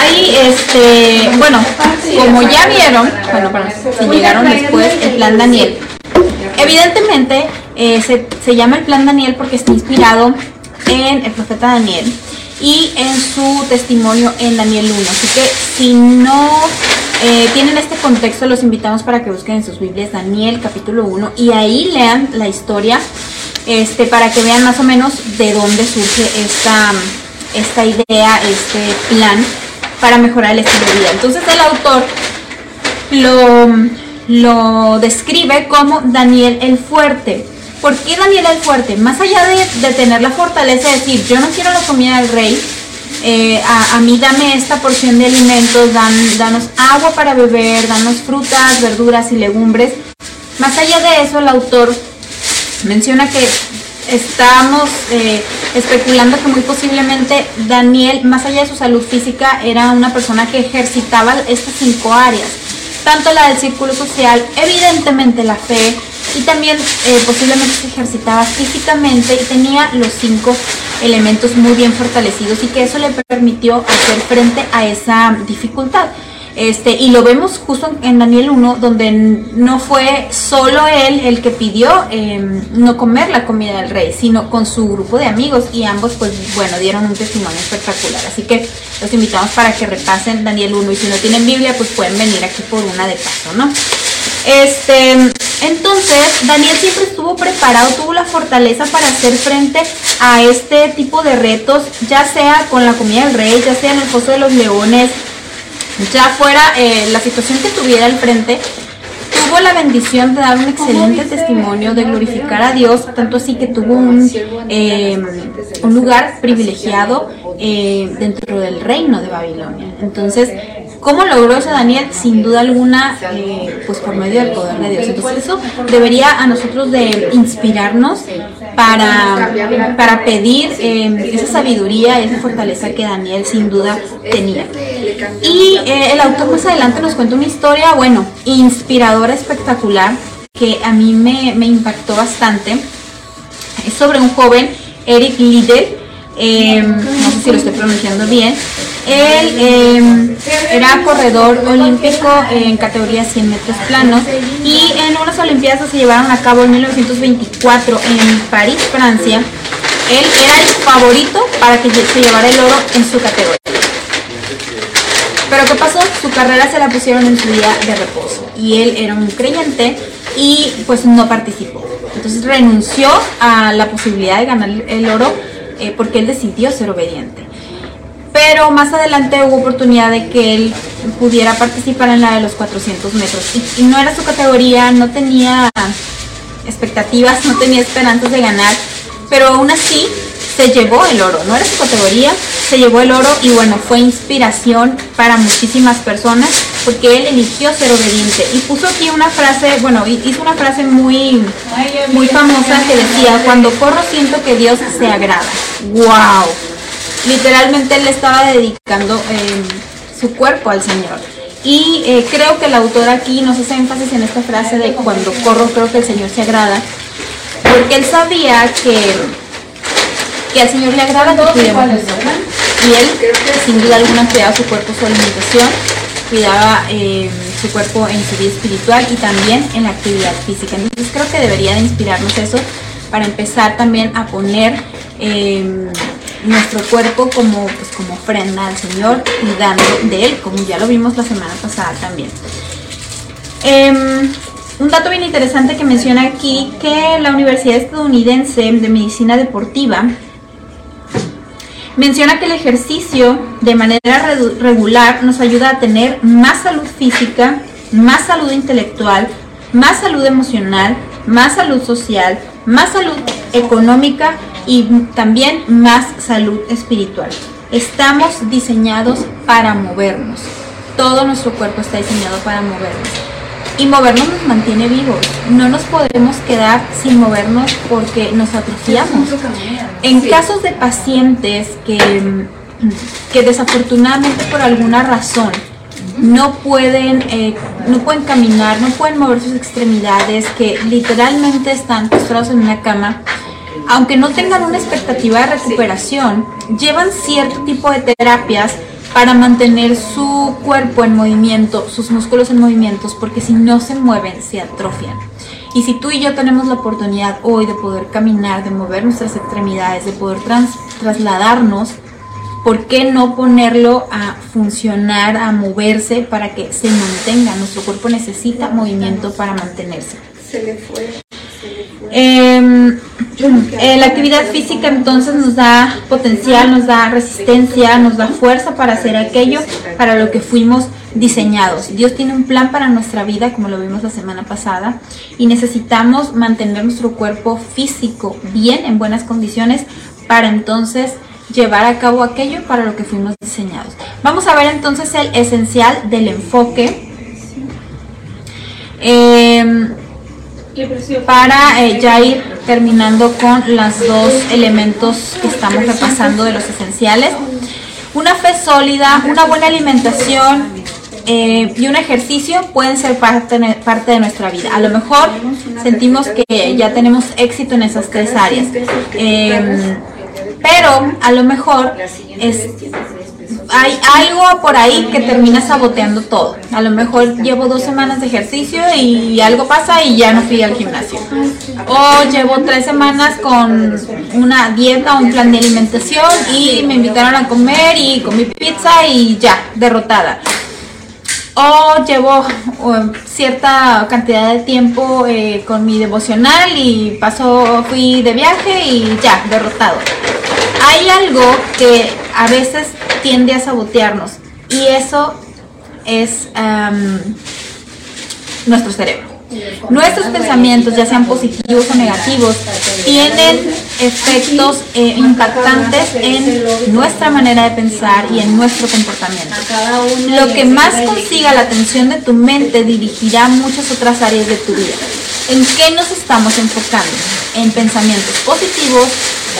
Ahí, este, bueno, como ya vieron, bueno, si llegaron después, el plan Daniel. Evidentemente, eh, se, se llama el plan Daniel porque está inspirado en el profeta Daniel y en su testimonio en Daniel 1. Así que si no eh, tienen este contexto, los invitamos para que busquen en sus Biblias Daniel capítulo 1 y ahí lean la historia este, para que vean más o menos de dónde surge esta, esta idea, este plan para mejorar el estilo de vida. Entonces el autor lo, lo describe como Daniel el Fuerte. ¿Por qué Daniel el fuerte? Más allá de, tener la fortaleza de decir, yo no quiero la comida del rey, eh, a, mí dame esta porción de alimentos, dan, danos agua para beber, danos frutas, verduras y legumbres. Más allá de eso, el autor menciona que estamos eh, especulando que muy posiblemente Daniel, más allá de su salud física, era una persona que ejercitaba estas cinco áreas, tanto la del círculo social, evidentemente la fe, y también eh, posiblemente se ejercitaba físicamente y tenía los cinco elementos muy bien fortalecidos y que eso le permitió hacer frente a esa dificultad. Este, y lo vemos justo en Daniel 1, donde no fue solo él el que pidió em, no comer la comida del rey, sino con su grupo de amigos y ambos, pues bueno, dieron un testimonio espectacular. Así que los invitamos para que repasen Daniel 1 y si no tienen Biblia, pues pueden venir aquí por una de paso, ¿no? Este, entonces, Daniel siempre estuvo preparado, tuvo la fortaleza para hacer frente a este tipo de retos, ya sea con la comida del rey, ya sea en el foso de los leones, ya fuera eh, la situación que tuviera al frente, tuvo la bendición de dar un excelente testimonio, de glorificar a Dios, tanto así que tuvo un, eh, un lugar privilegiado eh, dentro del reino de Babilonia. Entonces, ¿Cómo logró eso Daniel? Sin duda alguna, eh, pues por medio del poder de Dios. Entonces eso debería a nosotros de inspirarnos para, para pedir eh, esa sabiduría, esa fortaleza que Daniel sin duda tenía. Y eh, el autor más adelante nos cuenta una historia, bueno, inspiradora, espectacular, que a mí me, impactó bastante. Es sobre un joven, Eric Liddell, no sé si lo estoy pronunciando bien, él em, era corredor olímpico en categoría 100 metros planos y en unas Olimpiadas que se llevaron a cabo en 1924 en París, Francia. Él era el favorito para que se llevara el oro en su categoría. Pero ¿qué pasó? Su carrera se la pusieron en su día de reposo y él era un creyente y pues no participó. Entonces renunció a la posibilidad de ganar el oro eh, porque él decidió ser obediente pero más adelante hubo oportunidad de que él pudiera participar en la de los 400 metros. Y, no era su categoría, no tenía expectativas, no tenía esperanzas de ganar, pero aún así se llevó el oro, no era su categoría, se llevó el oro y bueno, fue inspiración para muchísimas personas porque él eligió ser obediente y puso aquí una frase, bueno, hizo una frase muy muy famosa que decía, cuando corro siento que Dios se agrada. ¡Wow! Literalmente él estaba dedicando eh, su cuerpo al Señor. Y eh, creo que el autor aquí nos hace énfasis en esta frase de cuando corro creo que el Señor se agrada, porque él sabía que, que al Señor le agrada que cuidemos Y él, sin duda alguna, cuidaba su cuerpo, su alimentación, cuidaba eh, su cuerpo en su vida espiritual y también en la actividad física. Entonces creo que debería de inspirarnos eso para empezar también a poner nuestro cuerpo como, pues, como ofrenda al Señor y dando de Él, como ya lo vimos la semana pasada también. Em, un dato bien interesante que menciona aquí que la Universidad Estadounidense de Medicina Deportiva menciona que el ejercicio de manera regular nos ayuda a tener más salud física, más salud intelectual, más salud emocional, más salud social, más salud económica y también más salud espiritual. Estamos diseñados para movernos. Todo nuestro cuerpo está diseñado para movernos. Y movernos nos mantiene vivos. No nos podemos quedar sin movernos porque nos atrofiamos. En casos de pacientes que que desafortunadamente por alguna razón no pueden, eh, no pueden caminar, no pueden mover sus extremidades, que literalmente están postrados en una cama, aunque no tengan una expectativa de recuperación, llevan cierto tipo de terapias para mantener su cuerpo en movimiento, sus músculos en movimientos, porque si no se mueven, se atrofian. Y si tú y yo tenemos la oportunidad hoy de poder caminar, de mover nuestras extremidades, de poder trasladarnos, ¿por qué no ponerlo a funcionar, a moverse para que se mantenga? Nuestro cuerpo necesita movimiento para mantenerse. Se le fue. Em, eh, la actividad física entonces nos da potencial, nos da resistencia, nos da fuerza para hacer aquello para lo que fuimos diseñados. Dios tiene un plan para nuestra vida, como lo vimos la semana pasada, y necesitamos mantener nuestro cuerpo físico bien, en buenas condiciones, para entonces llevar a cabo aquello para lo que fuimos diseñados. Vamos a ver entonces el esencial del enfoque. Em, para eh, ya ir terminando con los dos elementos que estamos repasando de los esenciales. Una fe sólida, una buena alimentación eh, y un ejercicio pueden ser parte, de nuestra vida. A lo mejor sentimos que ya tenemos éxito en esas tres áreas. Em, pero a lo mejor es, hay algo por ahí que termina saboteando todo. A lo mejor llevo dos semanas de ejercicio y algo pasa y ya no fui al gimnasio. O llevo tres semanas con una dieta o un plan de alimentación y me invitaron a comer y comí pizza y ya, derrotada o llevo cierta cantidad de tiempo eh, con mi devocional y pasó, fui de viaje y ya, derrotado. Hay algo que a veces tiende a sabotearnos y eso es nuestro cerebro. Nuestros pensamientos, ya sean positivos o negativos, tienen efectos eh, impactantes en nuestra manera de pensar y en nuestro comportamiento. Lo que más consiga la atención de tu mente dirigirá muchas otras áreas de tu vida. ¿En qué nos estamos enfocando? ¿En pensamientos positivos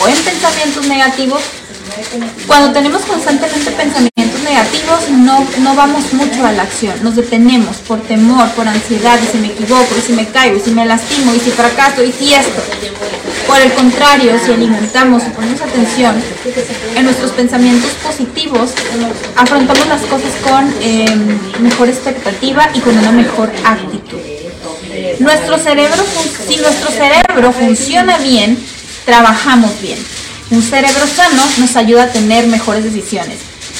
o en pensamientos negativos? Cuando tenemos constantemente pensamientos negativos, no, no vamos mucho a la acción, nos detenemos por temor, por ansiedad, y si me equivoco, y si me caigo, y si me lastimo, y si fracaso, y si esto. Por el contrario, si alimentamos y ponemos atención en nuestros pensamientos positivos, afrontamos las cosas con em, mejor expectativa y con una mejor actitud. Nuestro cerebro, si nuestro cerebro funciona bien, trabajamos bien. Un cerebro sano nos ayuda a tener mejores decisiones.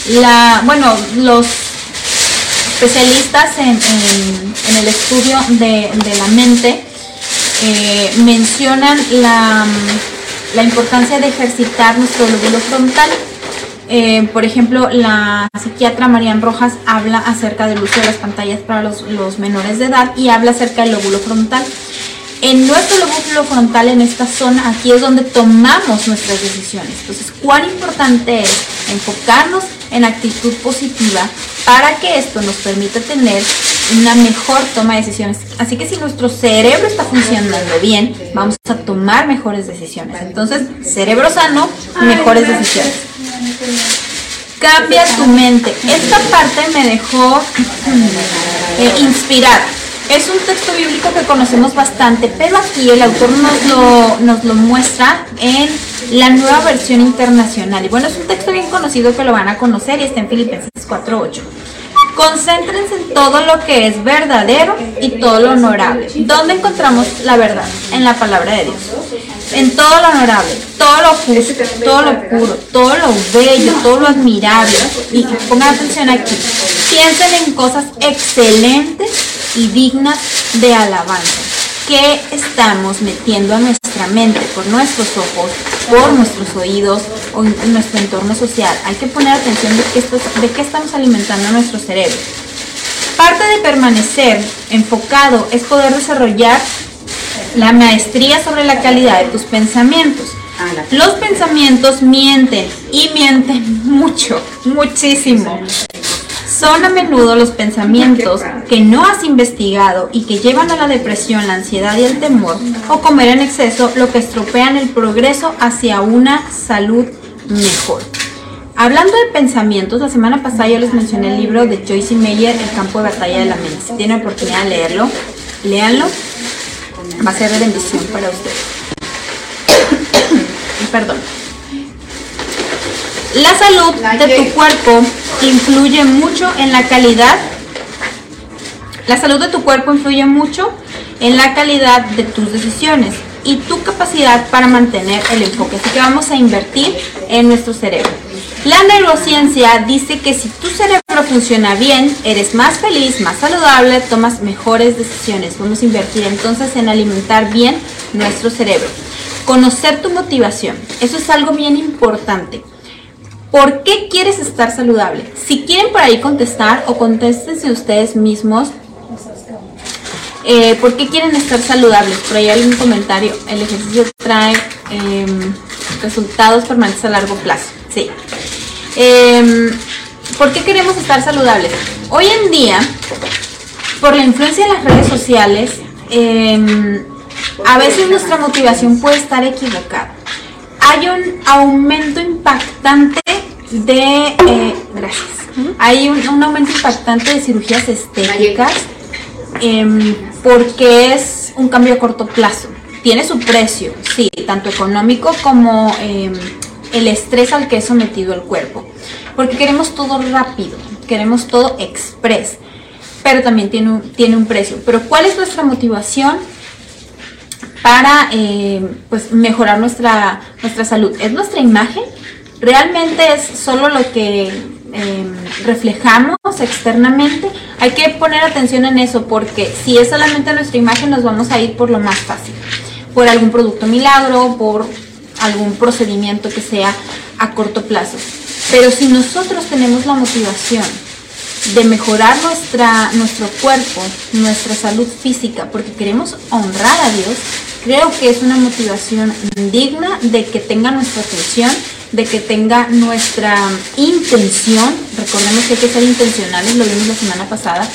La, bueno, los especialistas en, el estudio de, la mente eh, mencionan la, importancia de ejercitar nuestro lóbulo frontal. Eh, por ejemplo, la psiquiatra Marian Rojas habla acerca del uso de las pantallas para los, los menores de edad y habla acerca del lóbulo frontal. En nuestro lóbulo frontal, en esta zona, aquí es donde tomamos nuestras decisiones. Entonces, cuán importante es enfocarnos en actitud positiva para que esto nos permita tener una mejor toma de decisiones. Así que si nuestro cerebro está funcionando bien, vamos a tomar mejores decisiones. Entonces, cerebro sano, mejores decisiones. Cambia tu mente. Esta parte me dejó eh, inspirada es un texto bíblico que conocemos bastante, pero aquí el autor nos lo, nos lo muestra en la nueva versión internacional. Y bueno, es un texto bien conocido que lo van a conocer y está en Filipenses 4.8. Concéntrense en todo lo que es verdadero y todo lo honorable. ¿Dónde encontramos la verdad? En la palabra de Dios. En todo lo honorable, todo lo justo, todo lo puro, todo lo bello, todo lo admirable. Y pongan atención aquí. Piensen en cosas excelentes y dignas de alabanza. ¿Qué estamos metiendo a nuestra mente por nuestros ojos, por nuestros oídos o en nuestro entorno social? Hay que poner atención de qué, de qué estamos alimentando a nuestro cerebro. Parte de permanecer enfocado es poder desarrollar la maestría sobre la calidad de tus pensamientos. Los pensamientos mienten y mienten mucho, muchísimo. Son a menudo los pensamientos que no has investigado y que llevan a la depresión, la ansiedad y el temor, o comer en exceso, lo que estropean el progreso hacia una salud mejor. Hablando de pensamientos, la semana pasada yo les mencioné el libro de Joyce Meyer, El campo de batalla de la mente. Si tienen oportunidad de leerlo, léanlo. Va a ser de bendición para ustedes. Perdón. La salud de tu cuerpo influye mucho en la calidad. La salud de tu cuerpo influye mucho en la calidad de tus decisiones y tu capacidad para mantener el enfoque. Así que vamos a invertir en nuestro cerebro. La neurociencia dice que si tu cerebro funciona bien, eres más feliz, más saludable, tomas mejores decisiones. Vamos a invertir entonces en alimentar bien nuestro cerebro. Conocer tu motivación. Eso es algo bien importante. ¿Por qué quieres estar saludable? Si quieren por ahí contestar o contéstense ustedes mismos eh, ¿Por qué quieren estar saludables? Por ahí hay un comentario. El ejercicio trae em, resultados permanentes a largo plazo. Sí. Em, ¿Por qué queremos estar saludables? Hoy en día, por la influencia de las redes sociales, em, a veces nuestra motivación puede estar equivocada. Hay un aumento impactante de... Eh, gracias. Hay un, aumento impactante de cirugías estéticas eh, porque es un cambio a corto plazo. Tiene su precio, sí, tanto económico como el estrés al que es sometido el cuerpo. Porque queremos todo rápido, queremos todo express, pero también tiene un, tiene un precio. Pero ¿cuál es nuestra motivación para eh, pues mejorar nuestra, nuestra salud? ¿Es nuestra imagen? ¿Realmente es solo lo que eh, reflejamos externamente? Hay que poner atención en eso porque si es solamente nuestra imagen nos vamos a ir por lo más fácil, por algún producto milagro, por algún procedimiento que sea a corto plazo. Pero si nosotros tenemos la motivación de mejorar nuestra, nuestro cuerpo, nuestra salud física, porque queremos honrar a Dios, creo que es una motivación digna de que tenga nuestra atención, de que tenga nuestra intención, recordemos que hay que ser intencionales, lo vimos la semana pasada,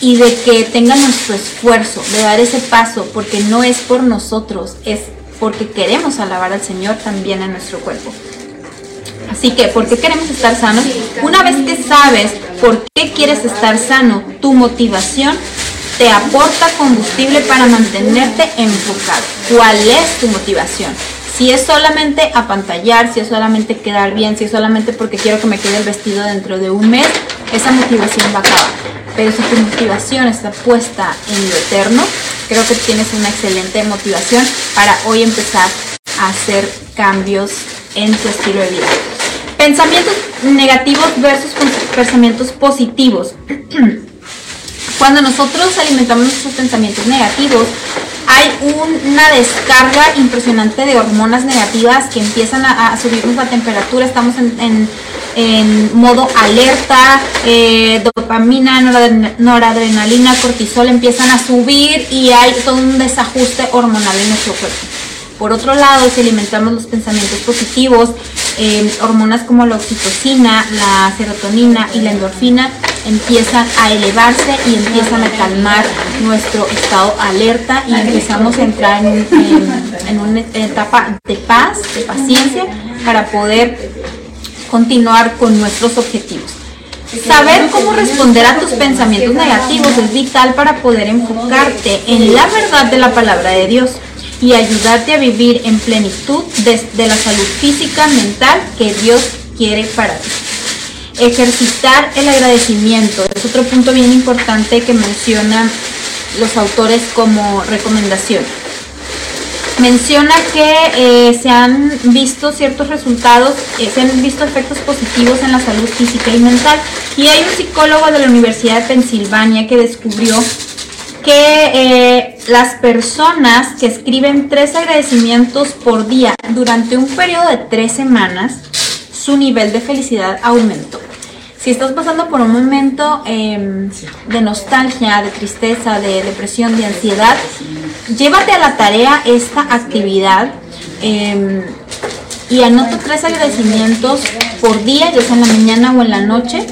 y de que tenga nuestro esfuerzo, de dar ese paso, porque no es por nosotros, es porque queremos alabar al Señor también en nuestro cuerpo. Así que, ¿por qué queremos estar sanos? Una vez que sabes por qué quieres estar sano, tu motivación te aporta combustible para mantenerte enfocado. ¿Cuál es tu motivación? Si es solamente apantallar, si es solamente quedar bien, si es solamente porque quiero que me quede el vestido dentro de un mes, esa motivación va a acabar. Pero si tu motivación está puesta en lo eterno, creo que tienes una excelente motivación para hoy empezar a hacer cambios en tu estilo de vida. Pensamientos negativos versus pensamientos positivos. Cuando nosotros alimentamos nuestros pensamientos negativos, hay una descarga impresionante de hormonas negativas que empiezan a, subirnos la temperatura, estamos en, modo alerta, eh, dopamina, noradrenalina, cortisol empiezan a subir y hay todo un desajuste hormonal en nuestro cuerpo. Por otro lado, si alimentamos los pensamientos positivos, eh, hormonas como la oxitocina, la serotonina y la endorfina empiezan a elevarse y empiezan a calmar nuestro estado alerta y empezamos a entrar en, una etapa de paz, de paciencia, para poder continuar con nuestros objetivos. Saber cómo responder a tus pensamientos negativos es vital para poder enfocarte en la verdad de la palabra de Dios y ayudarte a vivir en plenitud desde la salud física, mental que Dios quiere para ti. Ejercitar el agradecimiento es otro punto bien importante que mencionan los autores como recomendación. Menciona que eh, se han visto ciertos resultados, eh, se han visto efectos positivos en la salud física y mental. Y hay un psicólogo de la Universidad de Pensilvania que descubrió que eh, las personas que escriben tres agradecimientos por día durante un periodo de tres semanas, su nivel de felicidad aumentó. Si estás pasando por un momento em, de nostalgia, de tristeza, de depresión, de ansiedad, llévate a la tarea esta actividad em, y anota tres agradecimientos por día, ya sea en la mañana o en la noche,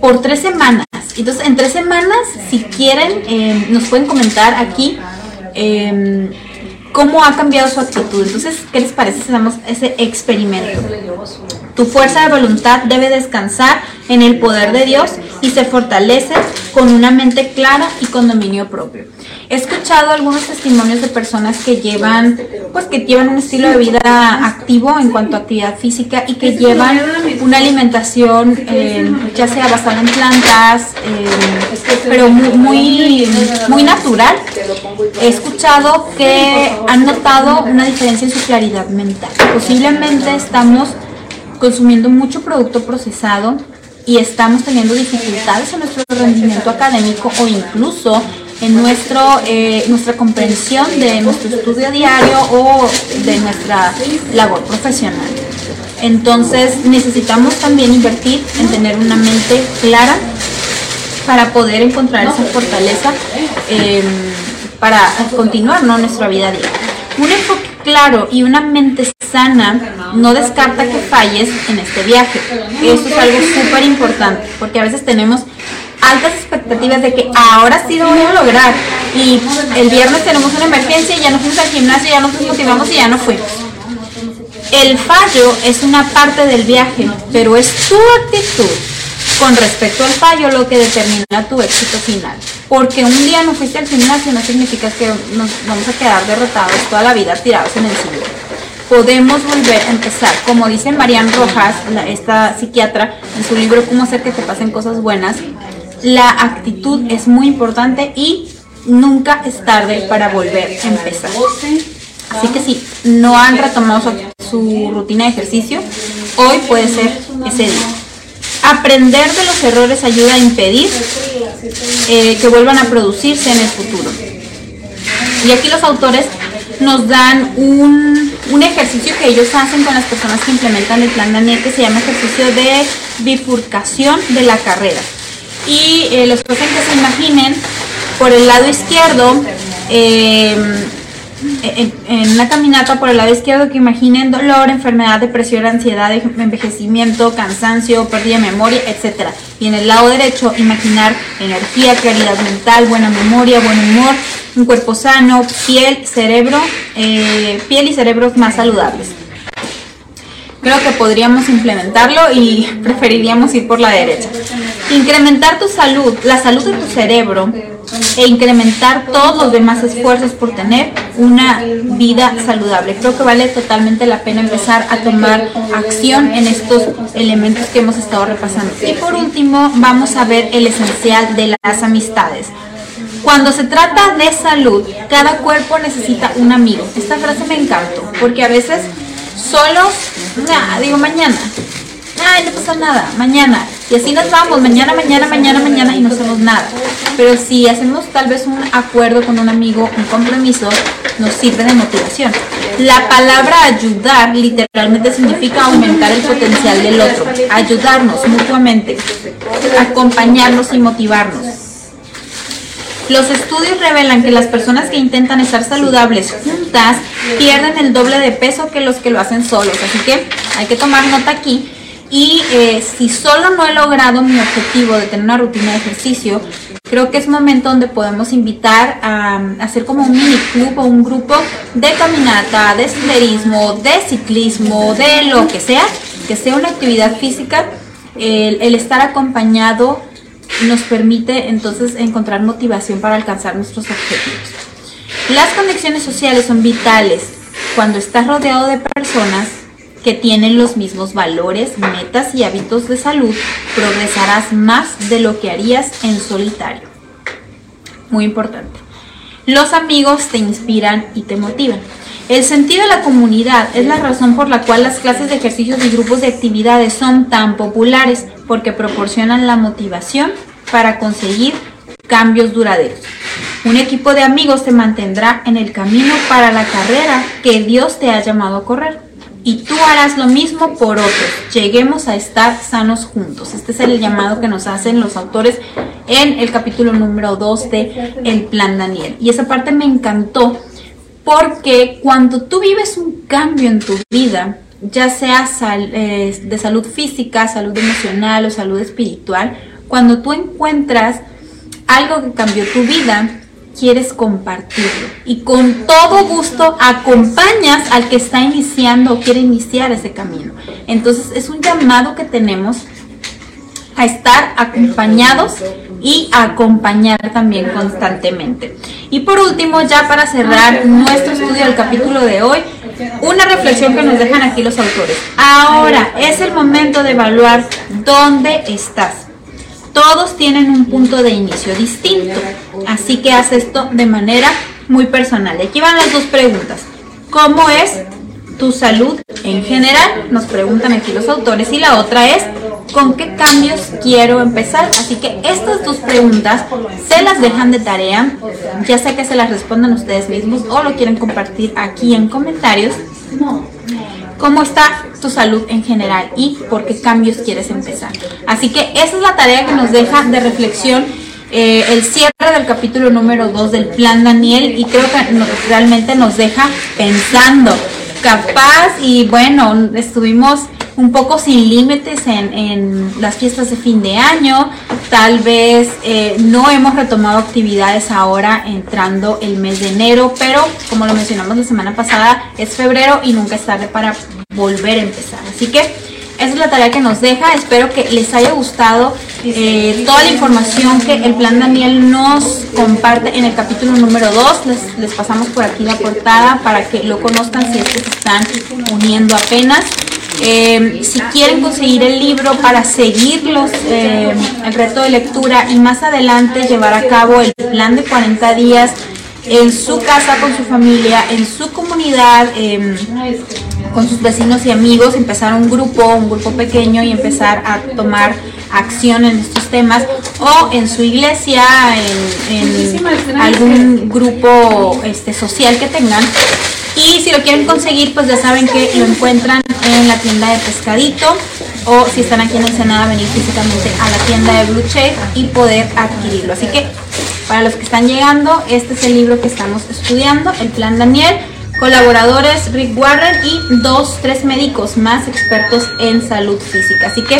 por tres semanas. Entonces, en tres semanas, si quieren, em, nos pueden comentar aquí cómo ha cambiado su actitud. Entonces, ¿qué les parece si hacemos ese experimento? Tu fuerza de voluntad debe descansar en el poder de Dios y se fortalece con una mente clara y con dominio propio. He escuchado algunos testimonios de personas que llevan, pues que llevan un estilo de vida activo en cuanto a actividad física y que llevan una alimentación, eh, ya sea basada en plantas, eh, pero muy, muy, natural. He escuchado que han notado una diferencia en su claridad mental. Posiblemente estamos consumiendo mucho producto procesado y estamos teniendo dificultades en nuestro rendimiento académico o incluso en nuestro, eh, nuestra comprensión de nuestro estudio diario o de nuestra labor profesional. Entonces necesitamos también invertir en tener una mente clara para poder encontrar esa fortaleza em, para continuar nuestra vida diaria. Un enfoque claro y una mente sana no descarta que falles en este viaje. Esto es algo súper importante porque a veces tenemos altas expectativas de que ahora sí lo voy a lograr. Y el viernes tenemos una emergencia y ya no fuimos al gimnasio, ya nos motivamos y ya no fuimos. El fallo es una parte del viaje, pero es tu actitud con respecto al fallo lo que determina tu éxito final. Porque un día no fuiste al gimnasio no significa que nos vamos a quedar derrotados toda la vida tirados en el suelo. Podemos volver a empezar. Como dice Marian Rojas, esta psiquiatra, en su libro Cómo hacer que te pasen cosas buenas, la actitud es muy importante y nunca es tarde para volver a empezar. Así que si no han retomado su, rutina de ejercicio, hoy puede ser ese día. Aprender de los errores ayuda a impedir eh, que vuelvan a producirse en el futuro. Y aquí los autores nos dan un, un, ejercicio que ellos hacen con las personas que implementan el plan Daniel que se llama ejercicio de bifurcación de la carrera y eh, los que se imaginen por el lado izquierdo, em, en, una caminata por el lado izquierdo que imaginen dolor, enfermedad, depresión, ansiedad, envejecimiento, cansancio, pérdida de memoria, etc. Y en el lado derecho imaginar energía, claridad mental, buena memoria, buen humor, un cuerpo sano, piel, cerebro, eh, piel y cerebros más saludables creo que podríamos implementarlo y preferiríamos ir por la derecha. Incrementar tu salud, la salud de tu cerebro e incrementar todos los demás esfuerzos por tener una vida saludable. Creo que vale totalmente la pena empezar a tomar acción en estos elementos que hemos estado repasando. Y por último, vamos a ver el esencial de las amistades. Cuando se trata de salud, cada cuerpo necesita un amigo. Esta frase me encantó, porque a veces solos, nada, digo mañana. Ay, no pasa nada, mañana. Y así nos vamos, mañana, mañana, mañana, mañana y no hacemos nada. Pero si hacemos tal vez un acuerdo con un amigo, un compromiso, nos sirve de motivación. La palabra ayudar literalmente significa aumentar el potencial del otro, ayudarnos mutuamente, acompañarnos y motivarnos. Los estudios revelan que las personas que intentan estar saludables juntas pierden el doble de peso que los que lo hacen solos. Así que hay que tomar nota aquí. Y eh, si solo no he logrado mi objetivo de tener una rutina de ejercicio, creo que es momento donde podemos invitar a, hacer como un mini club o un grupo de caminata, de senderismo, de ciclismo, de lo que sea, que sea una actividad física, el estar acompañado nos permite entonces encontrar motivación para alcanzar nuestros objetivos. Las conexiones sociales son vitales cuando estás rodeado de personas que tienen los mismos valores, metas y hábitos de salud, progresarás más de lo que harías en solitario. Muy importante. Los amigos te inspiran y te motivan. El sentido de la comunidad es la razón por la cual las clases de ejercicios y grupos de actividades son tan populares, porque proporcionan la motivación para conseguir cambios duraderos. Un equipo de amigos te mantendrá en el camino para la carrera que Dios te ha llamado a correr. Y tú harás lo mismo por otros. Lleguemos a estar sanos juntos. Este es el llamado que nos hacen los autores en el capítulo número 2 de El Plan Daniel. Y esa parte me encantó porque cuando tú vives un cambio en tu vida, ya sea eh, de salud física, salud emocional o salud espiritual, cuando tú encuentras algo que cambió tu vida, quieres compartirlo y con todo gusto acompañas al que está iniciando o quiere iniciar ese camino. Entonces es un llamado que tenemos a estar acompañados y a acompañar también constantemente. Y por último, ya para cerrar nuestro estudio del capítulo de hoy, una reflexión que nos dejan aquí los autores. Ahora es el momento de evaluar dónde estás. Todos tienen un punto de inicio distinto, así que haz esto de manera muy personal. Y aquí van las dos preguntas. ¿Cómo es tu salud en general? Nos preguntan aquí los autores. Y la otra es, ¿con qué cambios quiero empezar? Así que estas dos preguntas se las dejan de tarea, ya sea que se las respondan ustedes mismos o lo quieren compartir aquí en comentarios. ¿Cómo está tu salud en general y por qué cambios quieres empezar? Así que esa es la tarea que nos deja de reflexión eh, el cierre del capítulo número 2 del plan Daniel y creo que realmente nos deja pensando capaz y bueno, estuvimos un poco sin límites en, las fiestas de fin de año. Tal vez eh, no hemos retomado actividades ahora entrando el mes de enero, pero como lo mencionamos la semana pasada, es febrero y nunca es tarde para volver a empezar. Así que esa es la tarea que nos deja. Espero que les haya gustado eh, toda la información que el plan Daniel nos comparte en el capítulo número 2. Les, pasamos por aquí la portada para que lo conozcan si es que se están uniendo apenas. Eh, si quieren conseguir el libro para seguir eh, el reto de lectura y más adelante llevar a cabo el plan de 40 días en su casa, con su familia, en su comunidad, em, con sus vecinos y amigos, empezar un grupo, un grupo pequeño y empezar a tomar acción en estos temas o en su iglesia, en, algún grupo este, social que tengan. Y si lo quieren conseguir, pues ya saben que lo encuentran en la tienda de pescadito o si están aquí en Ensenada, venir físicamente a la tienda de Blue y poder adquirirlo. Así que para los que están llegando, este es el libro que estamos estudiando, el Plan Daniel. Colaboradores Rick Warren y dos, tres médicos más expertos en salud física. Así que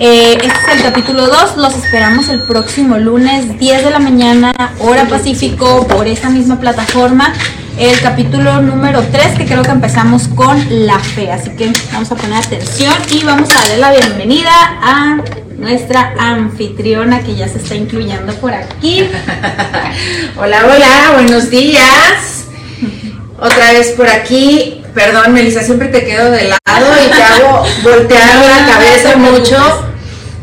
eh, este es el capítulo 2. Los esperamos el próximo lunes, 10 de la mañana, hora Pacífico, por esta misma plataforma el capítulo número 3, que creo que empezamos con la fe. Así que vamos a poner atención y vamos a darle la bienvenida a nuestra anfitriona que ya se está incluyendo por aquí.
hola, hola, buenos días. Otra vez por aquí. Perdón, Melissa, siempre te quedo de lado y te hago voltear la cabeza mucho.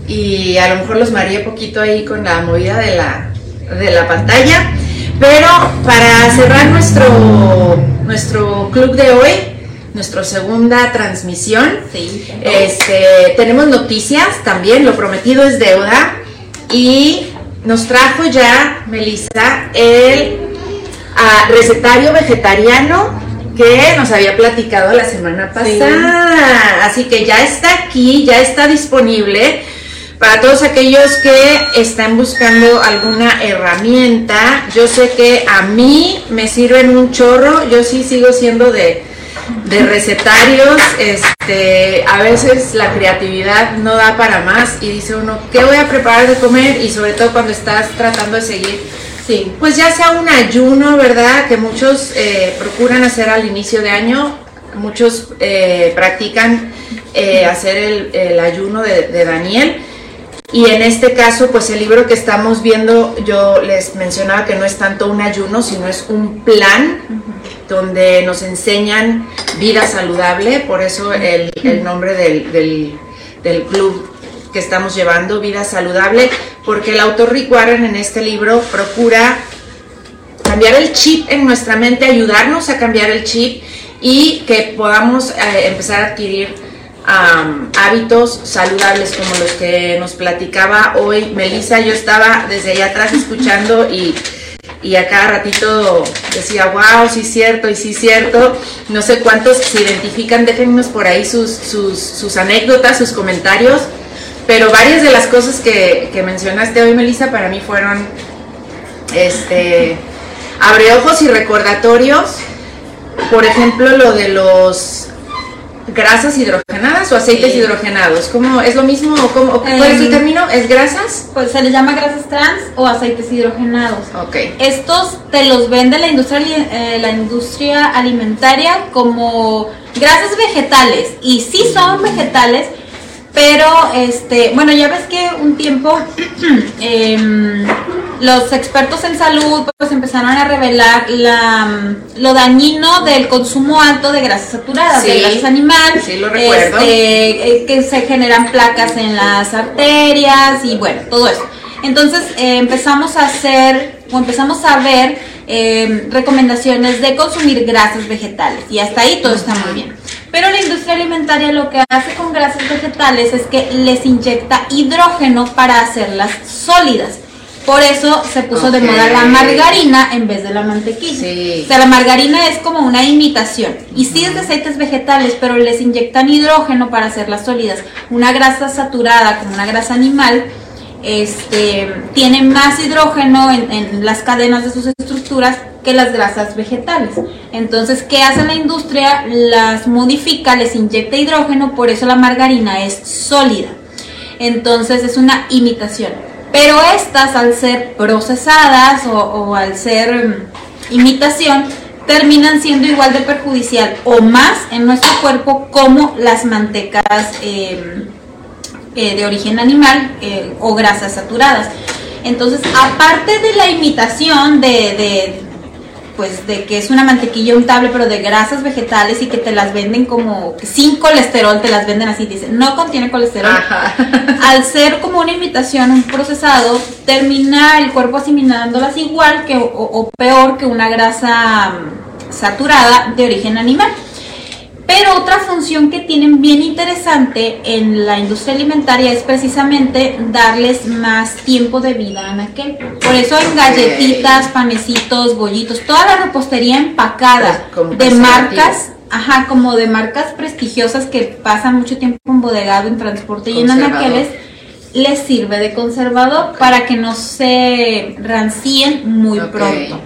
Y a lo mejor los mareé poquito ahí con la movida de la, de la pantalla. Pero para cerrar nuestro, nuestro club de hoy, nuestra segunda transmisión, este, tenemos noticias también, lo prometido es deuda. Y nos trajo ya, Melissa, el ah, recetario vegetariano que nos había platicado la semana pasada. Así que ya está aquí, ya está disponible para todos aquellos que están buscando alguna herramienta, yo sé que a mí me sirven un chorro, yo sí sigo siendo de, recetarios, este, a veces la creatividad no da para más y dice uno, ¿qué voy a preparar de comer? Y sobre todo cuando estás tratando de seguir, sí, pues ya sea un ayuno, ¿verdad? Que muchos eh, procuran hacer al inicio de año, muchos eh, practican eh, hacer el, ayuno de Daniel. Y en este caso, pues el libro que estamos viendo, yo les mencionaba que no es tanto un ayuno, sino es un plan donde nos enseñan vida saludable, por eso el, nombre del, del, club que estamos llevando, Vida Saludable, porque el autor Rick Warren en este libro procura cambiar el chip en nuestra mente, ayudarnos a cambiar el chip y que podamos eh, empezar a adquirir hábitos saludables como los que nos platicaba hoy Melissa. Yo estaba desde allá atrás escuchando y, y a cada ratito decía, wow, sí cierto, y sí cierto. No sé cuántos se identifican, déjennos por ahí sus, sus, anécdotas, sus comentarios. Pero varias de las cosas que, que mencionaste hoy, Melissa, para mí fueron este abre ojos y recordatorios. Por ejemplo, lo de los grasas hidrogenadas o aceites hidrogenados? ¿Cómo, ¿Es lo mismo? ¿Cómo, ¿Cuál es el
Em,
término? ¿Es grasas?
Pues se les llama grasas trans o aceites hidrogenados.
Ok.
Estos te los vende la industria, eh, la industria alimentaria como grasas vegetales. Y sí son vegetales, pero este, bueno, ya ves que un tiempo em, los expertos en salud pues empezaron a revelar la, mm, lo dañino del consumo alto de grasas saturadas, de
Sí,
grasas animales,
sí, lo recuerdo.
este, eh, que se generan placas en las arterias y bueno, todo eso. Entonces eh, empezamos a hacer o empezamos a ver eh, recomendaciones de consumir grasas vegetales y hasta ahí todo está muy bien. Pero la industria alimentaria lo que hace con grasas vegetales es que les inyecta hidrógeno para hacerlas sólidas. Por eso se puso de moda la margarina en vez de la mantequilla.
Sí.
O sea, la margarina es como una imitación. Y sí es de aceites vegetales, pero les inyectan hidrógeno para hacerlas sólidas. Una grasa saturada, como una grasa animal, este, tiene más hidrógeno en, las cadenas de sus estructuras que las grasas vegetales. Entonces, ¿qué hace la industria? Las modifica, les inyecta hidrógeno, por eso la margarina es sólida. Entonces es una imitación. Pero estas, al ser procesadas o, al ser mm, imitación, terminan siendo igual de perjudicial o más en nuestro cuerpo como las mantecas eh, eh, de origen animal eh, o grasas saturadas. Entonces, aparte de la imitación de, de, pues de que es una mantequilla untable, pero de grasas vegetales y que te las venden como sin colesterol, te las venden así, dicen, no contiene colesterol.
Ajá.
Al ser como una imitación, un procesado, termina el cuerpo asimilándolas igual que, o, o peor que una grasa mm, saturada de origen animal. Pero otra función que tienen bien interesante en la industria alimentaria es precisamente darles más tiempo de vida a aquel. Por eso en galletitas, panecitos, bollitos, toda la repostería empacada
Pues,
de marcas, ajá, como de marcas prestigiosas que pasan mucho tiempo embodegado en transporte y en anaqueles, les sirve de conservador para que no se rancíen muy pronto.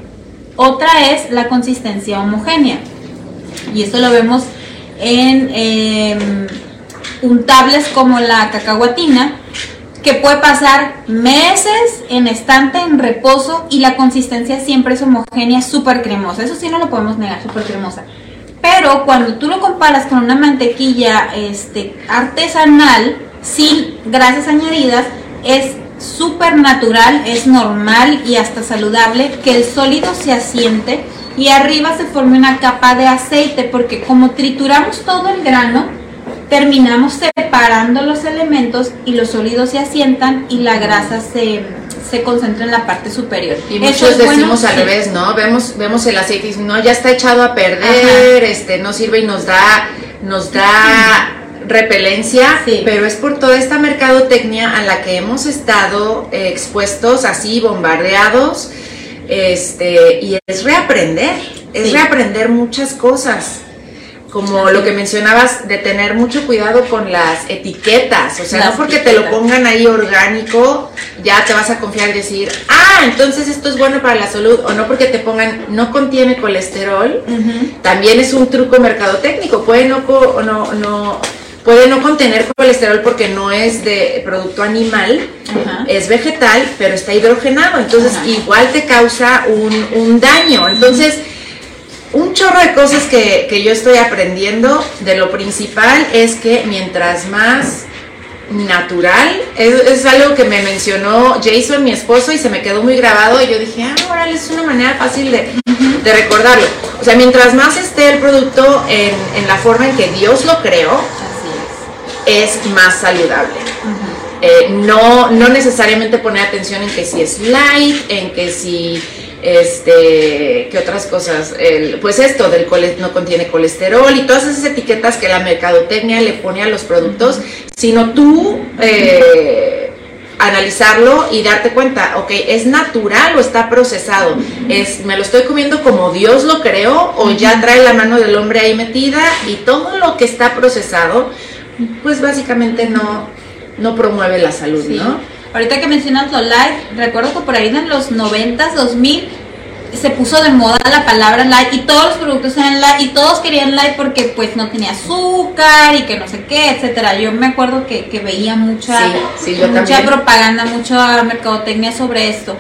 Otra es la consistencia homogénea. Y esto lo vemos en em, untables como la cacahuatina, que puede pasar meses en estante, en reposo, y la consistencia siempre es homogénea, súper cremosa. Eso sí no lo podemos negar, súper cremosa. Pero cuando tú lo comparas con una mantequilla este, artesanal, sin grasas añadidas, es súper natural, es normal y hasta saludable que el sólido se asiente y arriba se forme una capa de aceite, porque como trituramos todo el grano, terminamos separando los elementos y los sólidos se asientan y la grasa se, se concentra en la parte superior.
Y muchos
es bueno,
decimos al
sí.
revés, ¿no? Vemos, vemos el aceite y dicen, no, ya está echado a perder, este, no sirve y nos da, nos da repelencia,
Sí.
pero es por toda esta mercadotecnia a la que hemos estado eh, expuestos, así bombardeados, este, y es reaprender, es
Sí.
reaprender muchas cosas. Como lo que mencionabas de tener mucho cuidado con las etiquetas, o sea,
Las
no porque te lo pongan ahí orgánico, ya te vas a confiar y decir, ah, entonces esto es bueno para la salud, o no porque te pongan no contiene colesterol, también es un truco mercadotécnico, puede no, no, no, puede no contener colesterol porque no es de producto animal,
Ajá.
es vegetal, pero está hidrogenado, entonces
Ajá.
igual te causa un, un daño, entonces un chorro de cosas que, que yo estoy aprendiendo, de lo principal es que mientras más natural, es, es algo que me mencionó Jason, mi esposo, y se me quedó muy grabado y yo dije, ah, órale, es una manera fácil de, de recordarlo. O sea, mientras más esté el producto en, en la forma en que Dios lo creó,
es.
más saludable. Eh, no, no necesariamente poner atención en que si es light, en que si este, ¿qué otras cosas? El- pues esto del cole- no contiene colesterol y todas esas etiquetas que la mercadotecnia le pone a los productos, sino tú eh, analizarlo y darte cuenta, ok, ¿es natural o está procesado? ¿Es, ¿Me lo estoy comiendo como Dios lo creó o ya trae la mano del hombre ahí metida? Y todo lo que está procesado, pues básicamente no, no promueve la salud,
Sí.
¿no?
Ahorita que mencionas lo light, recuerdo que por ahí en los 90s, 2000, se puso de moda la palabra light y todos los productos eran light y todos querían light porque pues no tenía azúcar y que no sé qué, etcétera. Yo me acuerdo que, veía mucha, mucha propaganda, mucha mercadotecnia sobre esto.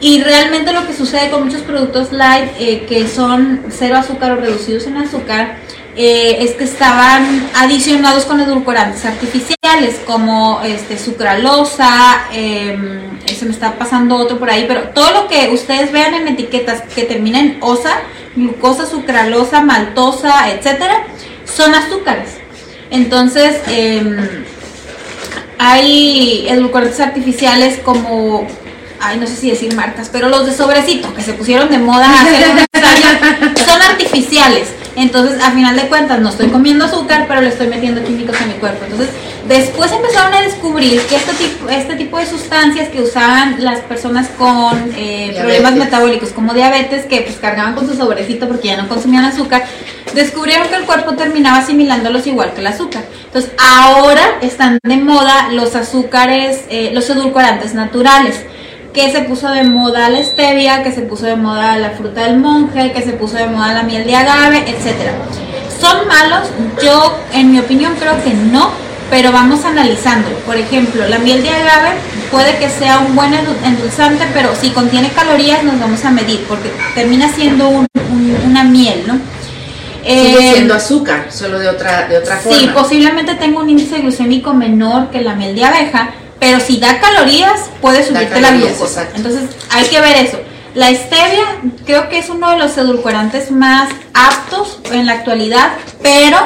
Y realmente lo que sucede con muchos productos light eh, que son cero azúcar o reducidos en azúcar eh, es que estaban adicionados con edulcorantes artificiales como este sucralosa, em, se me está pasando otro por ahí, pero todo lo que ustedes vean en etiquetas que terminen en osa, glucosa, sucralosa, maltosa, etcétera, son azúcares. Entonces, em, hay edulcorantes artificiales como ay, no sé si decir marcas, pero los de sobrecito que se pusieron de moda hace unos años son artificiales. Entonces, a final de cuentas, no estoy comiendo azúcar, pero le estoy metiendo químicos a mi cuerpo. Entonces, después empezaron a descubrir que este tipo, este tipo de sustancias que usaban las personas con eh, problemas metabólicos, como diabetes, que pues cargaban con su sobrecito porque ya no consumían azúcar, descubrieron que el cuerpo terminaba asimilándolos igual que el azúcar. Entonces, ahora están de moda los azúcares, eh, los edulcorantes naturales que se puso de moda la stevia, que se puso de moda la fruta del monje, que se puso de moda la miel de agave, etcétera. ¿Son malos? Yo, en mi opinión, creo que no, pero vamos analizando. Por ejemplo, la miel de agave puede que sea un buen endulzante, pero si contiene calorías nos vamos a medir, porque termina siendo una miel, ¿no?
Sigue eh, siendo azúcar, solo de otra, de otra forma.
Sí, posiblemente tenga un índice glucémico menor que la miel de abeja, pero si da calorías, puede subirte la glucosa. Entonces, hay que ver eso. La stevia creo que es uno de los edulcorantes más aptos en la actualidad, pero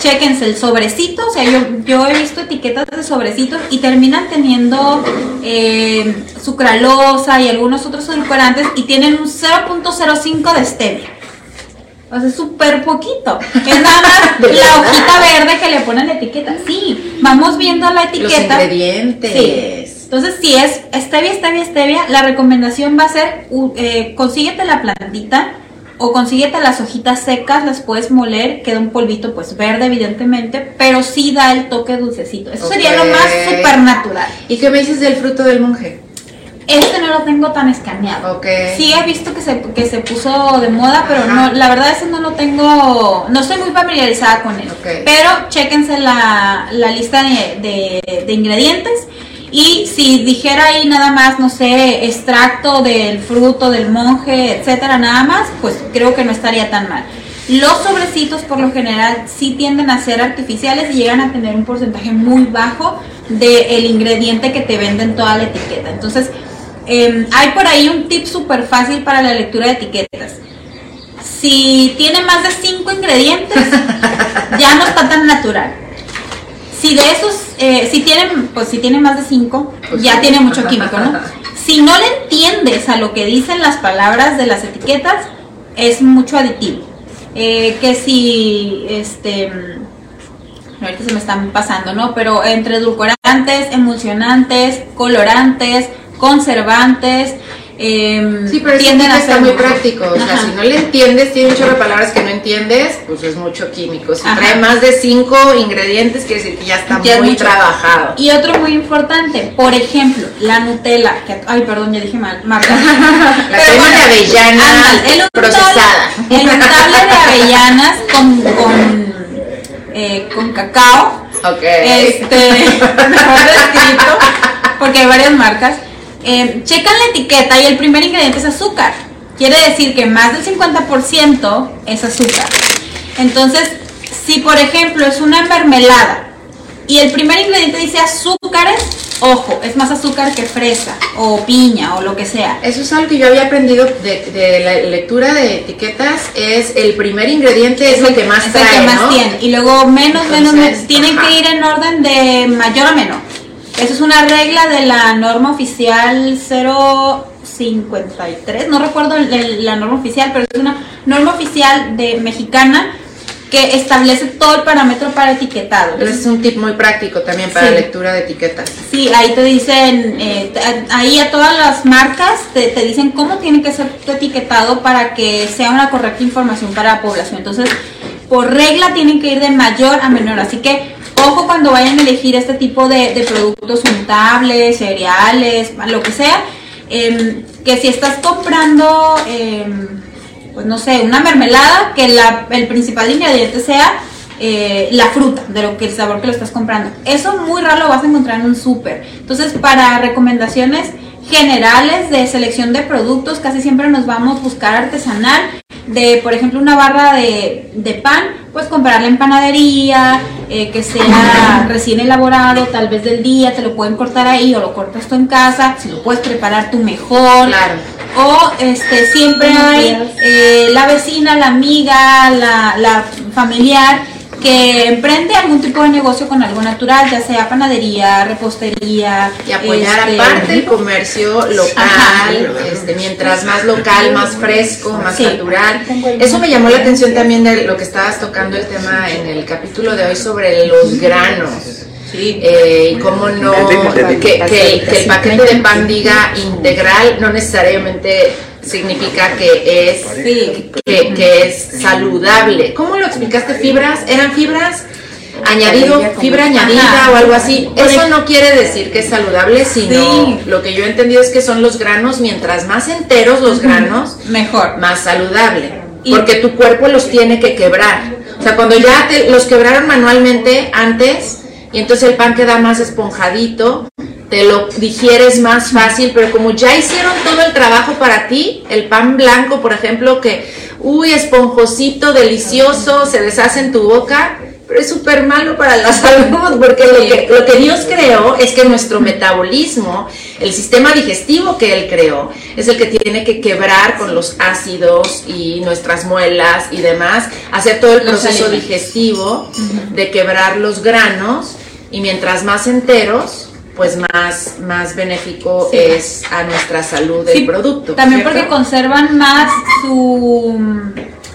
chequense el sobrecito, o sea, yo, yo he visto etiquetas de sobrecitos y terminan teniendo eh, sucralosa y algunos otros edulcorantes y tienen un 0.05 de stevia. O sea, súper poquito. Es nada más la hojita verde que le ponen la etiqueta. Sí, vamos viendo la etiqueta.
Los ingredientes. Sí.
Entonces, si es stevia, stevia, stevia, la recomendación va a ser, eh, consíguete la plantita o consíguete las hojitas secas, las puedes moler, queda un polvito pues verde evidentemente, pero sí da el toque dulcecito. Eso sería lo más súper natural.
¿Y qué me dices del fruto del monje?
Este no lo tengo tan escaneado. Okay. Sí he visto que se, que se puso de moda, pero no, la verdad ese no lo tengo, no estoy muy familiarizada con él. Pero chéquense la, la lista de, de, ingredientes. Y si dijera ahí nada más, no sé, extracto del fruto del monje, etcétera, nada más, pues creo que no estaría tan mal. Los sobrecitos por lo general sí tienden a ser artificiales y llegan a tener un porcentaje muy bajo del ingrediente que te venden toda la etiqueta. Entonces, Em, hay por ahí un tip súper fácil para la lectura de etiquetas. Si tiene más de 5 ingredientes, ya no está tan natural. Si de esos, eh, si tienen, pues si tiene más de 5, pues ya tiene mucho químico, ¿no? Si no le entiendes a lo que dicen las palabras de las etiquetas, es mucho aditivo. Eh, que si, este, ahorita se me están pasando, ¿no? Pero entre edulcorantes, emulsionantes, colorantes, conservantes.
Eh, sí, pero tienden a ser muy práctico. O sea, si no le entiendes, tiene un chorro de palabras que no entiendes, pues es mucho químico. Si trae más de cinco ingredientes, quiere decir que ya está muy trabajado.
Y otro muy importante, por ejemplo, la Nutella, que, ay, perdón, ya dije mal, marca.
la crema de avellana el procesada.
El de avellanas con, con, eh, con cacao.
Ok.
Este, mejor descrito, porque hay varias marcas eh, checan la etiqueta y el primer ingrediente es azúcar. Quiere decir que más del 50% es azúcar. Entonces, si por ejemplo es una mermelada y el primer ingrediente dice azúcares, ojo, es más azúcar que fresa o piña o lo que sea.
Eso es algo que yo había aprendido de, la lectura de etiquetas, es el primer ingrediente es, el que más trae, el que más
tiene. Y luego menos, menos, menos, tienen que ir en orden de mayor a menor. Eso es una regla de la norma oficial 053, no recuerdo la norma oficial, pero es una norma oficial de mexicana que establece todo el parámetro para etiquetado.
es un tip muy práctico también para lectura de etiquetas.
Sí, ahí te dicen, eh, ahí a todas las marcas te, te, dicen cómo tiene que ser tu etiquetado para que sea una correcta información para la población. Entonces, por regla tienen que ir de mayor a menor. Así que Ojo cuando vayan a elegir este tipo de, productos untables, cereales, lo que sea. Em, que si estás comprando, em, pues no sé, una mermelada, que el principal ingrediente sea eh, la fruta, de lo que el sabor que lo estás comprando. Eso muy raro lo vas a encontrar en un súper. Entonces, para recomendaciones generales de selección de productos, casi siempre nos vamos a buscar artesanal. De, por ejemplo, una barra de, de pan, pues comprarla en panadería, eh, que sea recién elaborado, tal vez del día, te lo pueden cortar ahí o lo cortas tú en casa, si lo puedes preparar tú mejor.
Claro.
O este, siempre hay eh, la vecina, la amiga, la, la familiar que emprende algún tipo de negocio con algo natural, ya sea panadería, repostería.
Y apoyar
este,
aparte el comercio local, este, mientras más local, más fresco, más
Sí.
natural. Eso me llamó la atención también de lo que estabas tocando el tema en el capítulo de hoy sobre los granos. Eh, y cómo no, que, que- que el paquete de pan diga integral no necesariamente significa que es
Sí.
que, que es saludable. ¿Cómo lo explicaste? ¿Fibras? ¿Eran fibras? Añadido, fibra añadida
Ajá.
o algo así. Eso no quiere decir que es saludable, sino
Sí.
lo que yo he entendido es que son los granos, mientras más enteros los granos,
Mejor.
más saludable.
Y-
Porque tu cuerpo los tiene que quebrar. O sea, cuando ya te- los quebraron manualmente antes, y entonces el pan queda más esponjadito, te lo digieres más fácil, pero como ya hicieron todo el trabajo para ti, el pan blanco, por ejemplo, que, uy, esponjosito, delicioso, se deshace en tu boca, pero es súper malo para la salud, porque lo que, lo que Dios creó es que nuestro metabolismo, el sistema digestivo que Él creó, es el que tiene que quebrar con los ácidos y nuestras muelas y demás, hacer todo el proceso digestivo de quebrar los granos, y mientras más enteros, pues más, más benéfico
Sí.
es a nuestra salud el
Sí,
producto.
También
¿cierto?
porque conservan más su,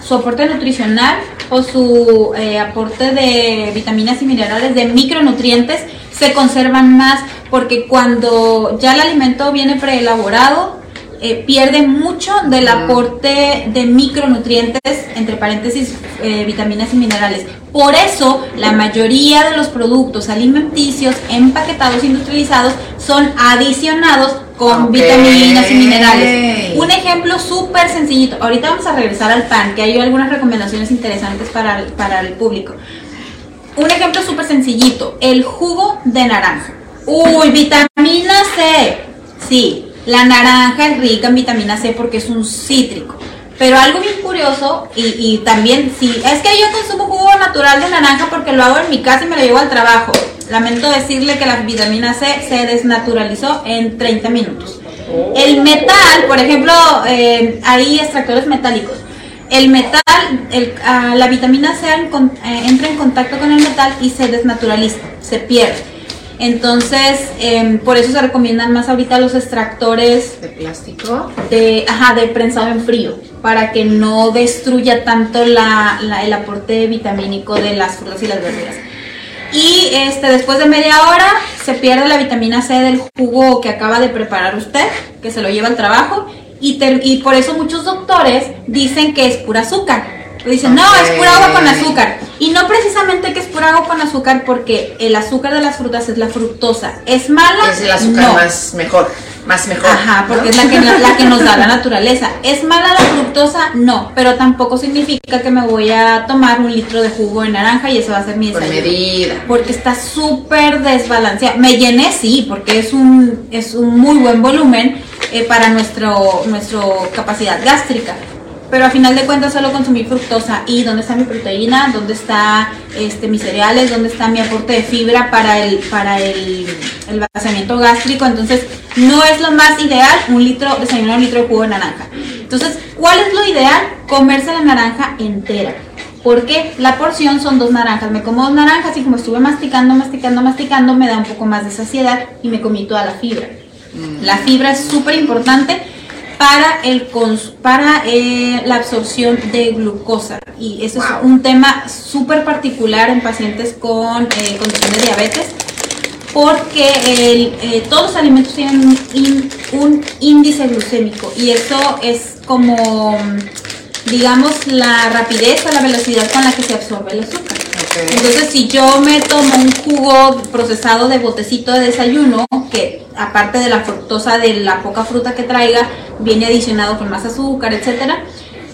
su aporte nutricional o su eh, aporte de vitaminas y minerales, de micronutrientes, se conservan más porque cuando ya el alimento viene preelaborado, eh, pierde mucho del aporte de micronutrientes, entre paréntesis, eh, vitaminas y minerales. Por eso, la mayoría de los productos alimenticios empaquetados industrializados son adicionados con vitaminas y minerales. Un ejemplo súper sencillito. Ahorita vamos a regresar al pan, que hay algunas recomendaciones interesantes para el, para el público. Un ejemplo súper sencillito, el jugo de naranja. Uy, vitamina C. Sí, la naranja es rica en vitamina C porque es un cítrico. Pero algo bien curioso, y, también, sí, es que yo consumo jugo natural de naranja porque lo hago en mi casa y me lo llevo al trabajo. Lamento decirle que la vitamina C se desnaturalizó en 30 minutos. El metal, por ejemplo, eh, hay extractores metálicos. El metal, ah, la vitamina C eh, entra en contacto con el metal y se desnaturaliza, se pierde. Entonces, em, por eso se recomiendan más ahorita los extractores
de plástico.
de, ajá, de prensado en frío, para que no destruya tanto la, la- el aporte vitamínico de las frutas y las verduras. Y este, después de media hora se pierde la vitamina C del jugo que acaba de preparar usted, que se lo lleva al trabajo, y, y por eso muchos doctores dicen que es pura azúcar. Dicen, no, es pura agua con azúcar. Y no precisamente que es pura agua con azúcar porque el azúcar de las frutas es la fructosa. ¿Es mala?
Es el azúcar
No.
más mejor, más mejor.
Ajá, porque
¿no?
es la que, la que nos da la naturaleza. ¿Es mala la fructosa? No, pero tampoco significa que me voy a tomar un litro de jugo de naranja y eso va a ser mi desayuno.
medida.
Porque está súper desbalanceada. Me llené, sí, porque es un, es un muy buen volumen eh, para nuestro, nuestro capacidad gástrica. Pero a final de cuentas solo consumí fructosa. ¿Y dónde está mi proteína? ¿Dónde está este, mis cereales? ¿Dónde está mi aporte de fibra para el, para el, vaciamiento gástrico? Entonces, no es lo más ideal un litro, desayunar un litro de jugo de naranja. Entonces, ¿cuál es lo ideal? Comerse la naranja entera. Porque la porción son dos naranjas. Me como dos naranjas y como estuve masticando, masticando, masticando, me da un poco más de saciedad y me comí toda la fibra. La fibra es súper importante para, el para eh, la absorción de glucosa. Y eso es un tema súper particular en pacientes con eh, condición de diabetes. Porque eh, todos los alimentos tienen un índice glucémico y eso es como, digamos, la rapidez o la velocidad con la que se absorbe el azúcar. Entonces, si yo me tomo un jugo procesado de botecito de desayuno, que aparte de la fructosa de la poca fruta que traiga, viene adicionado con más azúcar, etcétera,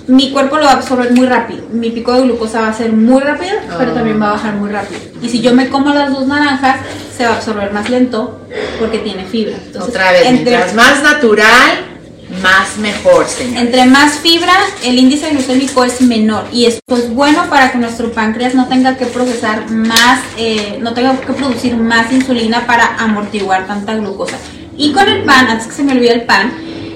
mi cuerpo lo va a absorber muy rápido. Mi pico de glucosa va a ser muy rápido, pero
Ah.
también va a bajar muy rápido. Y si yo me como las dos naranjas, se va a absorber más lento porque tiene fibra. Entonces,
Otra vez,
entre,
mientras más natural, más mejor, señor.
entre más fibra, el índice glucémico es menor. Y esto es bueno para que nuestro páncreas no tenga que procesar más, eh, no tenga que producir más insulina para amortiguar tanta glucosa. Y con el pan, antes que se me olvide el pan,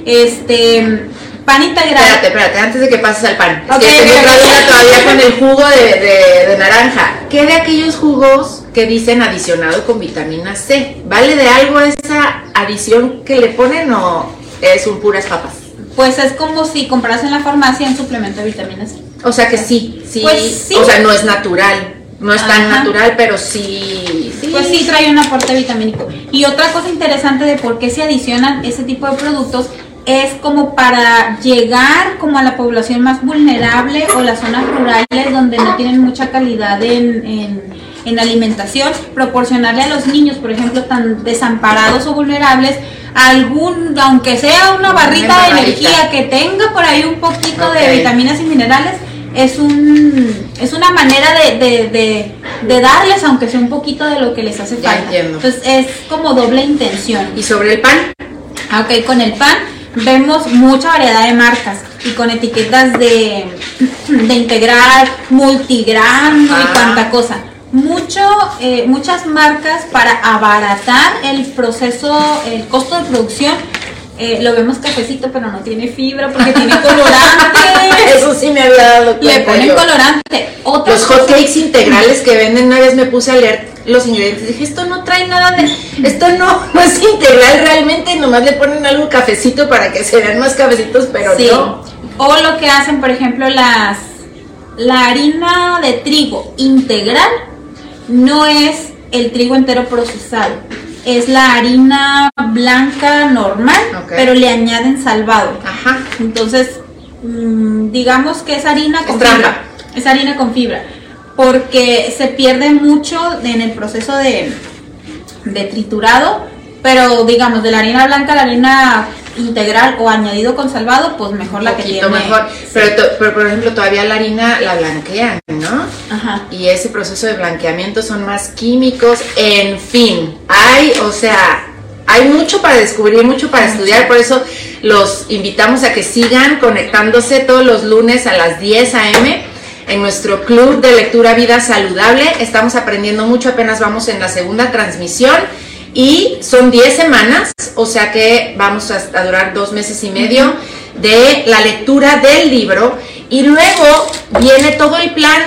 este pan integral.
Espérate, espérate, antes de que pases al pan. Es
Ok,
que tengo
ok,
otra
ok.
duda todavía con el jugo de, de- de naranja. ¿Qué de aquellos jugos que dicen adicionado con vitamina C? ¿Vale de algo esa adición que le ponen o es un puras papas?
Pues es como si compras en la farmacia un suplemento de vitamina C.
O sea que sí, sí.
Pues sí.
O sea, no es natural. No es tan natural, pero sí. sí.
Pues sí trae un aporte vitamínico. Y otra cosa interesante de por qué se adicionan ese tipo de productos es como para llegar como a la población más vulnerable o las zonas rurales donde no tienen mucha calidad en, en- en alimentación, proporcionarle a los niños, por ejemplo, tan desamparados o vulnerables, algún, aunque sea una barrita de energía que tenga por ahí un poquito de vitaminas y minerales, es un es una manera de, de, de, de darles aunque sea un poquito de lo que les hace falta. Entonces es como doble intención.
¿Y sobre el pan?
Ah, Ok, con el pan vemos mucha variedad de marcas y con etiquetas de, de integral, multigrano
Ah.
y cuanta cosa. Mucho, eh, muchas marcas para abaratar el proceso, el costo de producción. Eh, lo vemos cafecito, pero no tiene fibra porque tiene colorante.
Eso sí me había dado cuenta.
Le ponen
yo.
colorante. Otra
Los
cosa-
hot cakes integrales que venden, una vez me puse a leer los ingredientes. Dije, esto no trae nada de. Esto no, no es integral realmente. Nomás le ponen algo cafecito para que se vean más cafecitos, pero
Sí.
no.
O lo que hacen, por ejemplo, las la harina de trigo integral no es el trigo entero procesado. Es la harina blanca normal, pero le añaden salvado.
Ajá.
Entonces, mm, digamos que es harina con
Es
fibra. Es harina con fibra. Porque se pierde mucho en el proceso de, de triturado. Pero digamos, de la harina blanca a la harina integral o añadido con salvado, pues mejor la que tiene.
mejor. Pero, pero, por ejemplo, todavía la harina la blanquean, ¿no?
Ajá.
Y ese proceso de blanqueamiento son más químicos. En fin, hay, o sea, hay mucho para descubrir, mucho para estudiar. Por eso los invitamos a que sigan conectándose todos los lunes a las 10 a.m. en nuestro club de lectura Vida Saludable. Estamos aprendiendo mucho, apenas vamos en la segunda transmisión. Y son 10 semanas, o sea que vamos a, durar dos meses y medio de la lectura del libro. Y luego viene todo el plan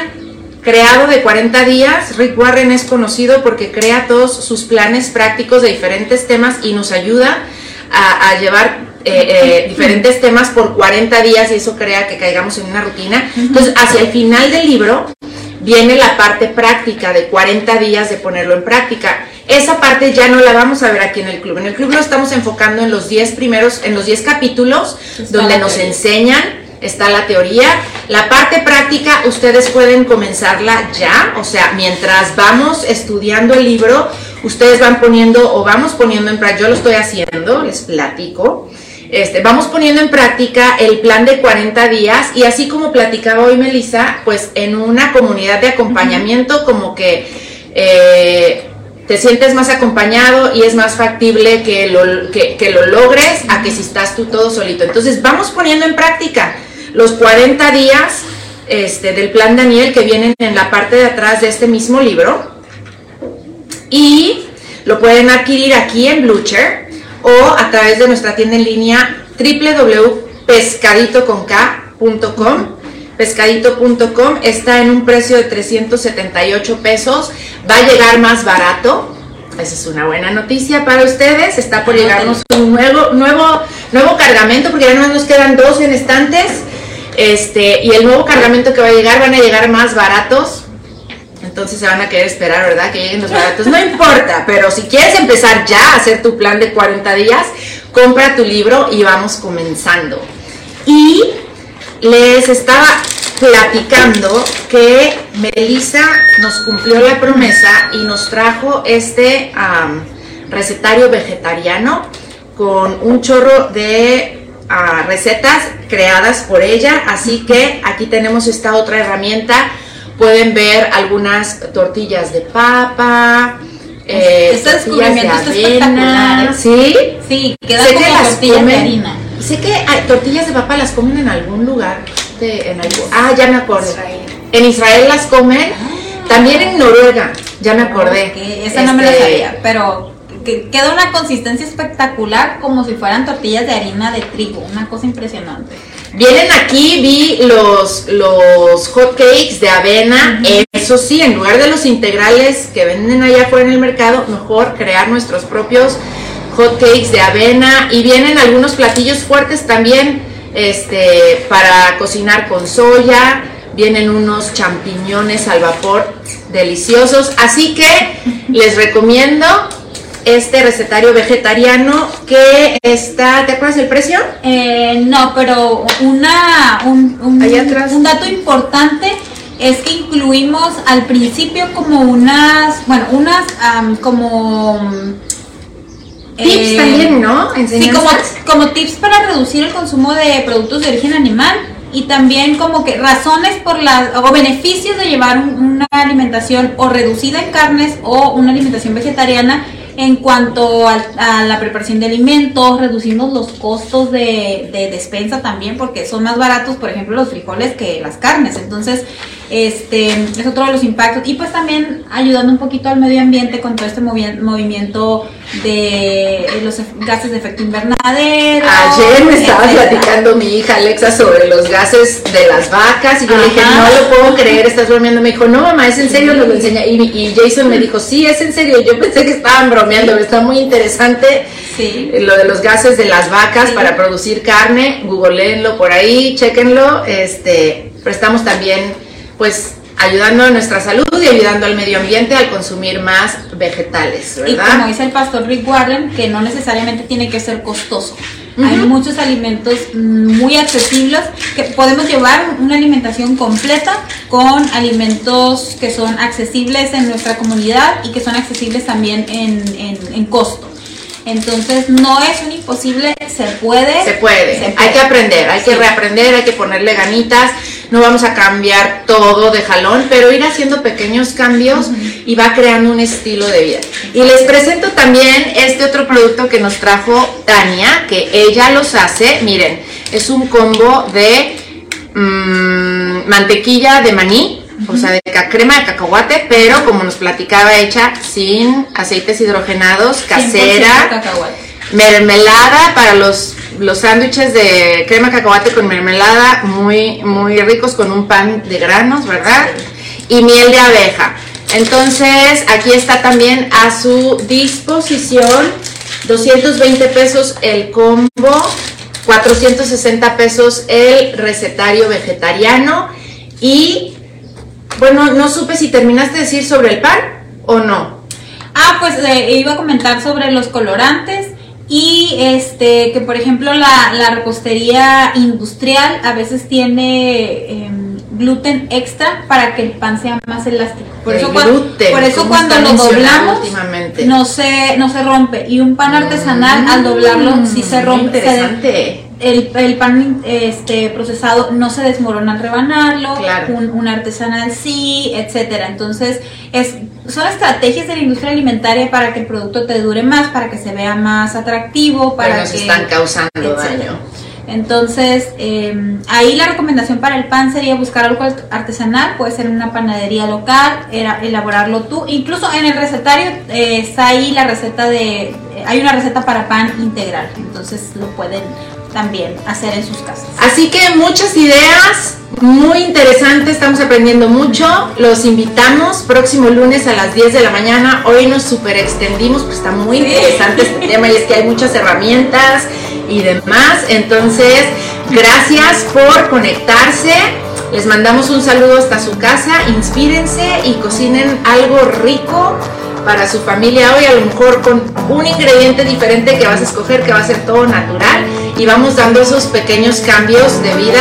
creado de 40 días. Rick Warren es conocido porque crea todos sus planes prácticos de diferentes temas y nos ayuda a, a llevar eh, eh, diferentes temas por 40 días y eso crea que caigamos en una rutina. Entonces, hacia el final del libro viene la parte práctica de 40 días de ponerlo en práctica. Esa parte ya no la vamos a ver aquí en el club. En el club lo estamos enfocando en los 10 primeros, en los 10 capítulos
Está
donde nos
teoría.
enseñan, está la teoría. La parte práctica ustedes pueden comenzarla ya, o sea, mientras vamos estudiando el libro, ustedes van poniendo o vamos poniendo en práctica, yo lo estoy haciendo, les platico. Este, vamos poniendo en práctica el plan de 40 días y así como platicaba hoy Melissa, pues en una comunidad de acompañamiento como que eh, te sientes más acompañado y es más factible que lo, que, que lo logres a que si estás tú todo solito. Entonces vamos poniendo en práctica los 40 días este, del plan Daniel que vienen en la parte de atrás de este mismo libro. Y lo pueden adquirir aquí en Blucher o a través de nuestra tienda en línea www.pescaditoconk.com pescadito.com está en un precio de 378 pesos. Va a llegar más barato. Esa es una buena noticia para ustedes. Está por llegarnos un nuevo nuevo nuevo cargamento porque ya no nos quedan dos en estantes. Este y el nuevo cargamento que va a llegar van a llegar más baratos entonces se van a querer esperar, ¿verdad? Que lleguen los baratos. No importa, pero si quieres empezar ya a hacer tu plan de 40 días, compra tu libro y vamos comenzando. Y les estaba platicando que Melissa nos cumplió la promesa y nos trajo este recetario vegetariano con un chorro de ah, recetas creadas por ella. Así que aquí tenemos esta otra herramienta. Pueden ver algunas tortillas de papa. eh,
Este descubrimiento está
de
espectacular. ¿eh?
Sí,
Sí, queda
Sé que
como
las
tortillas de harina.
Sé que hay tortillas de papa las comen en algún lugar. De, en algún- ah, ya me acordé.
Israel.
En Israel las comen. También en Noruega, ya me acordé.
Ok, esa no me la
Este,
sabía, pero que- queda una consistencia espectacular como si fueran tortillas de harina de trigo, una cosa impresionante.
Vienen aquí, vi los, los hot cakes de avena. Eso sí, en lugar de los integrales que venden allá afuera en el mercado, mejor crear nuestros propios hot cakes de avena. Y vienen algunos platillos fuertes también este, para cocinar con soya. Vienen unos champiñones al vapor deliciosos. Así que les recomiendo este recetario vegetariano que está, ¿te acuerdas el precio?
Eh, no, pero una, un, un- dato importante es que incluimos al principio como unas, bueno, unas am, como...
Tips
eh,
también, ¿no?
Sí, como, como tips para reducir el consumo de productos de origen animal y también como que razones por la, o beneficios de llevar un- una alimentación o reducida en carnes o una alimentación vegetariana en cuanto a, la preparación de alimentos, reducimos los costos de despensa también porque son más baratos, por ejemplo, los frijoles que las carnes. Entonces, este es otro de los impactos y pues también ayudando un poquito al medio ambiente con todo este movi- movimiento de los gases de efecto invernadero.
Ayer me estaba
etcétera.
platicando mi hija Alexa sobre los gases de las vacas y yo le dije, no lo puedo creer, estás bromeando. Me dijo, no mamá, es en serio, nos lo enseña. Y, y Jason me dijo, sí, es en serio. Yo pensé que estaban bromeando, está muy interesante
Sí.
lo de los gases de las vacas
Sí.
para producir carne. Googleenlo por ahí, chequenlo. Este, pero estamos también, pues, ayudando a nuestra salud y ayudando al medio ambiente al consumir más vegetales,
Y
¿verdad?
como dice el pastor Rick Warren, que no necesariamente tiene que ser costoso. Hay muchos alimentos mm, muy accesibles que podemos llevar una alimentación completa con alimentos que son accesibles en nuestra comunidad y que son accesibles también en, en- en costo. Entonces no es un imposible, se puede.
Se puede,
se
hay que aprender, hay que reaprender, hay que ponerle ganitas, no vamos a cambiar todo de jalón, pero ir haciendo pequeños cambios y va creando un estilo de vida. Y les presento también este otro producto que nos trajo Tania, que ella los hace, miren, es un combo de mm, mantequilla de maní, o sea, de crema de cacahuate, pero como nos platicaba, hecha sin aceites hidrogenados,
100%
casera mermelada para los los sándwiches de crema cacahuate con mermelada muy muy ricos con un pan de granos, ¿verdad? Y miel de abeja. Entonces, aquí está también a su disposición 220 pesos el combo, 460 pesos el recetario vegetariano y bueno, no supe si terminaste de decir sobre el pan o no.
Ah, pues eh, iba a comentar sobre los colorantes y este que por ejemplo la, la repostería industrial a veces tiene em, gluten extra para que el pan sea más elástico. Por
El
eso,
gluten,
por eso
¿cómo
cuando lo doblamos no se no se rompe y un pan artesanal al doblarlo sí se
Mm,
rompe. se-. El, el pan este procesado no se desmorona al rebanarlo,
Claro.
un, un artesanal sí, etcétera. Entonces, es, son estrategias de la industria alimentaria para que el producto te dure más, para que se vea más atractivo, para
Pero nos
que
están causando
etcétera.
daño.
Entonces, eh, ahí la recomendación para el pan sería buscar algo art- artesanal, puede ser en una panadería local, era elaborarlo tú. Incluso en el recetario eh, está ahí la receta de, hay una receta para pan integral, entonces lo pueden también hacer en sus casas.
Así que muchas ideas, muy interesantes, estamos aprendiendo mucho. Los invitamos próximo lunes a las 10 de la mañana. Hoy nos super extendimos, pues está muy interesante este tema y es que hay muchas herramientas y demás. Entonces, gracias por conectarse. Les mandamos un saludo hasta su casa. Inspírense y cocinen algo rico para su familia hoy, a lo mejor con un ingrediente diferente que vas a escoger, que va a ser todo natural y vamos dando esos pequeños cambios de vida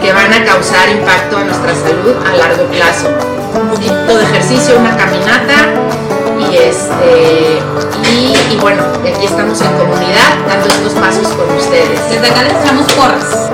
que van a causar impacto a nuestra salud a largo plazo. Un poquito de ejercicio, una caminata y este y, bueno, aquí estamos en comunidad dando estos pasos con ustedes.
Desde acá les echamos porras.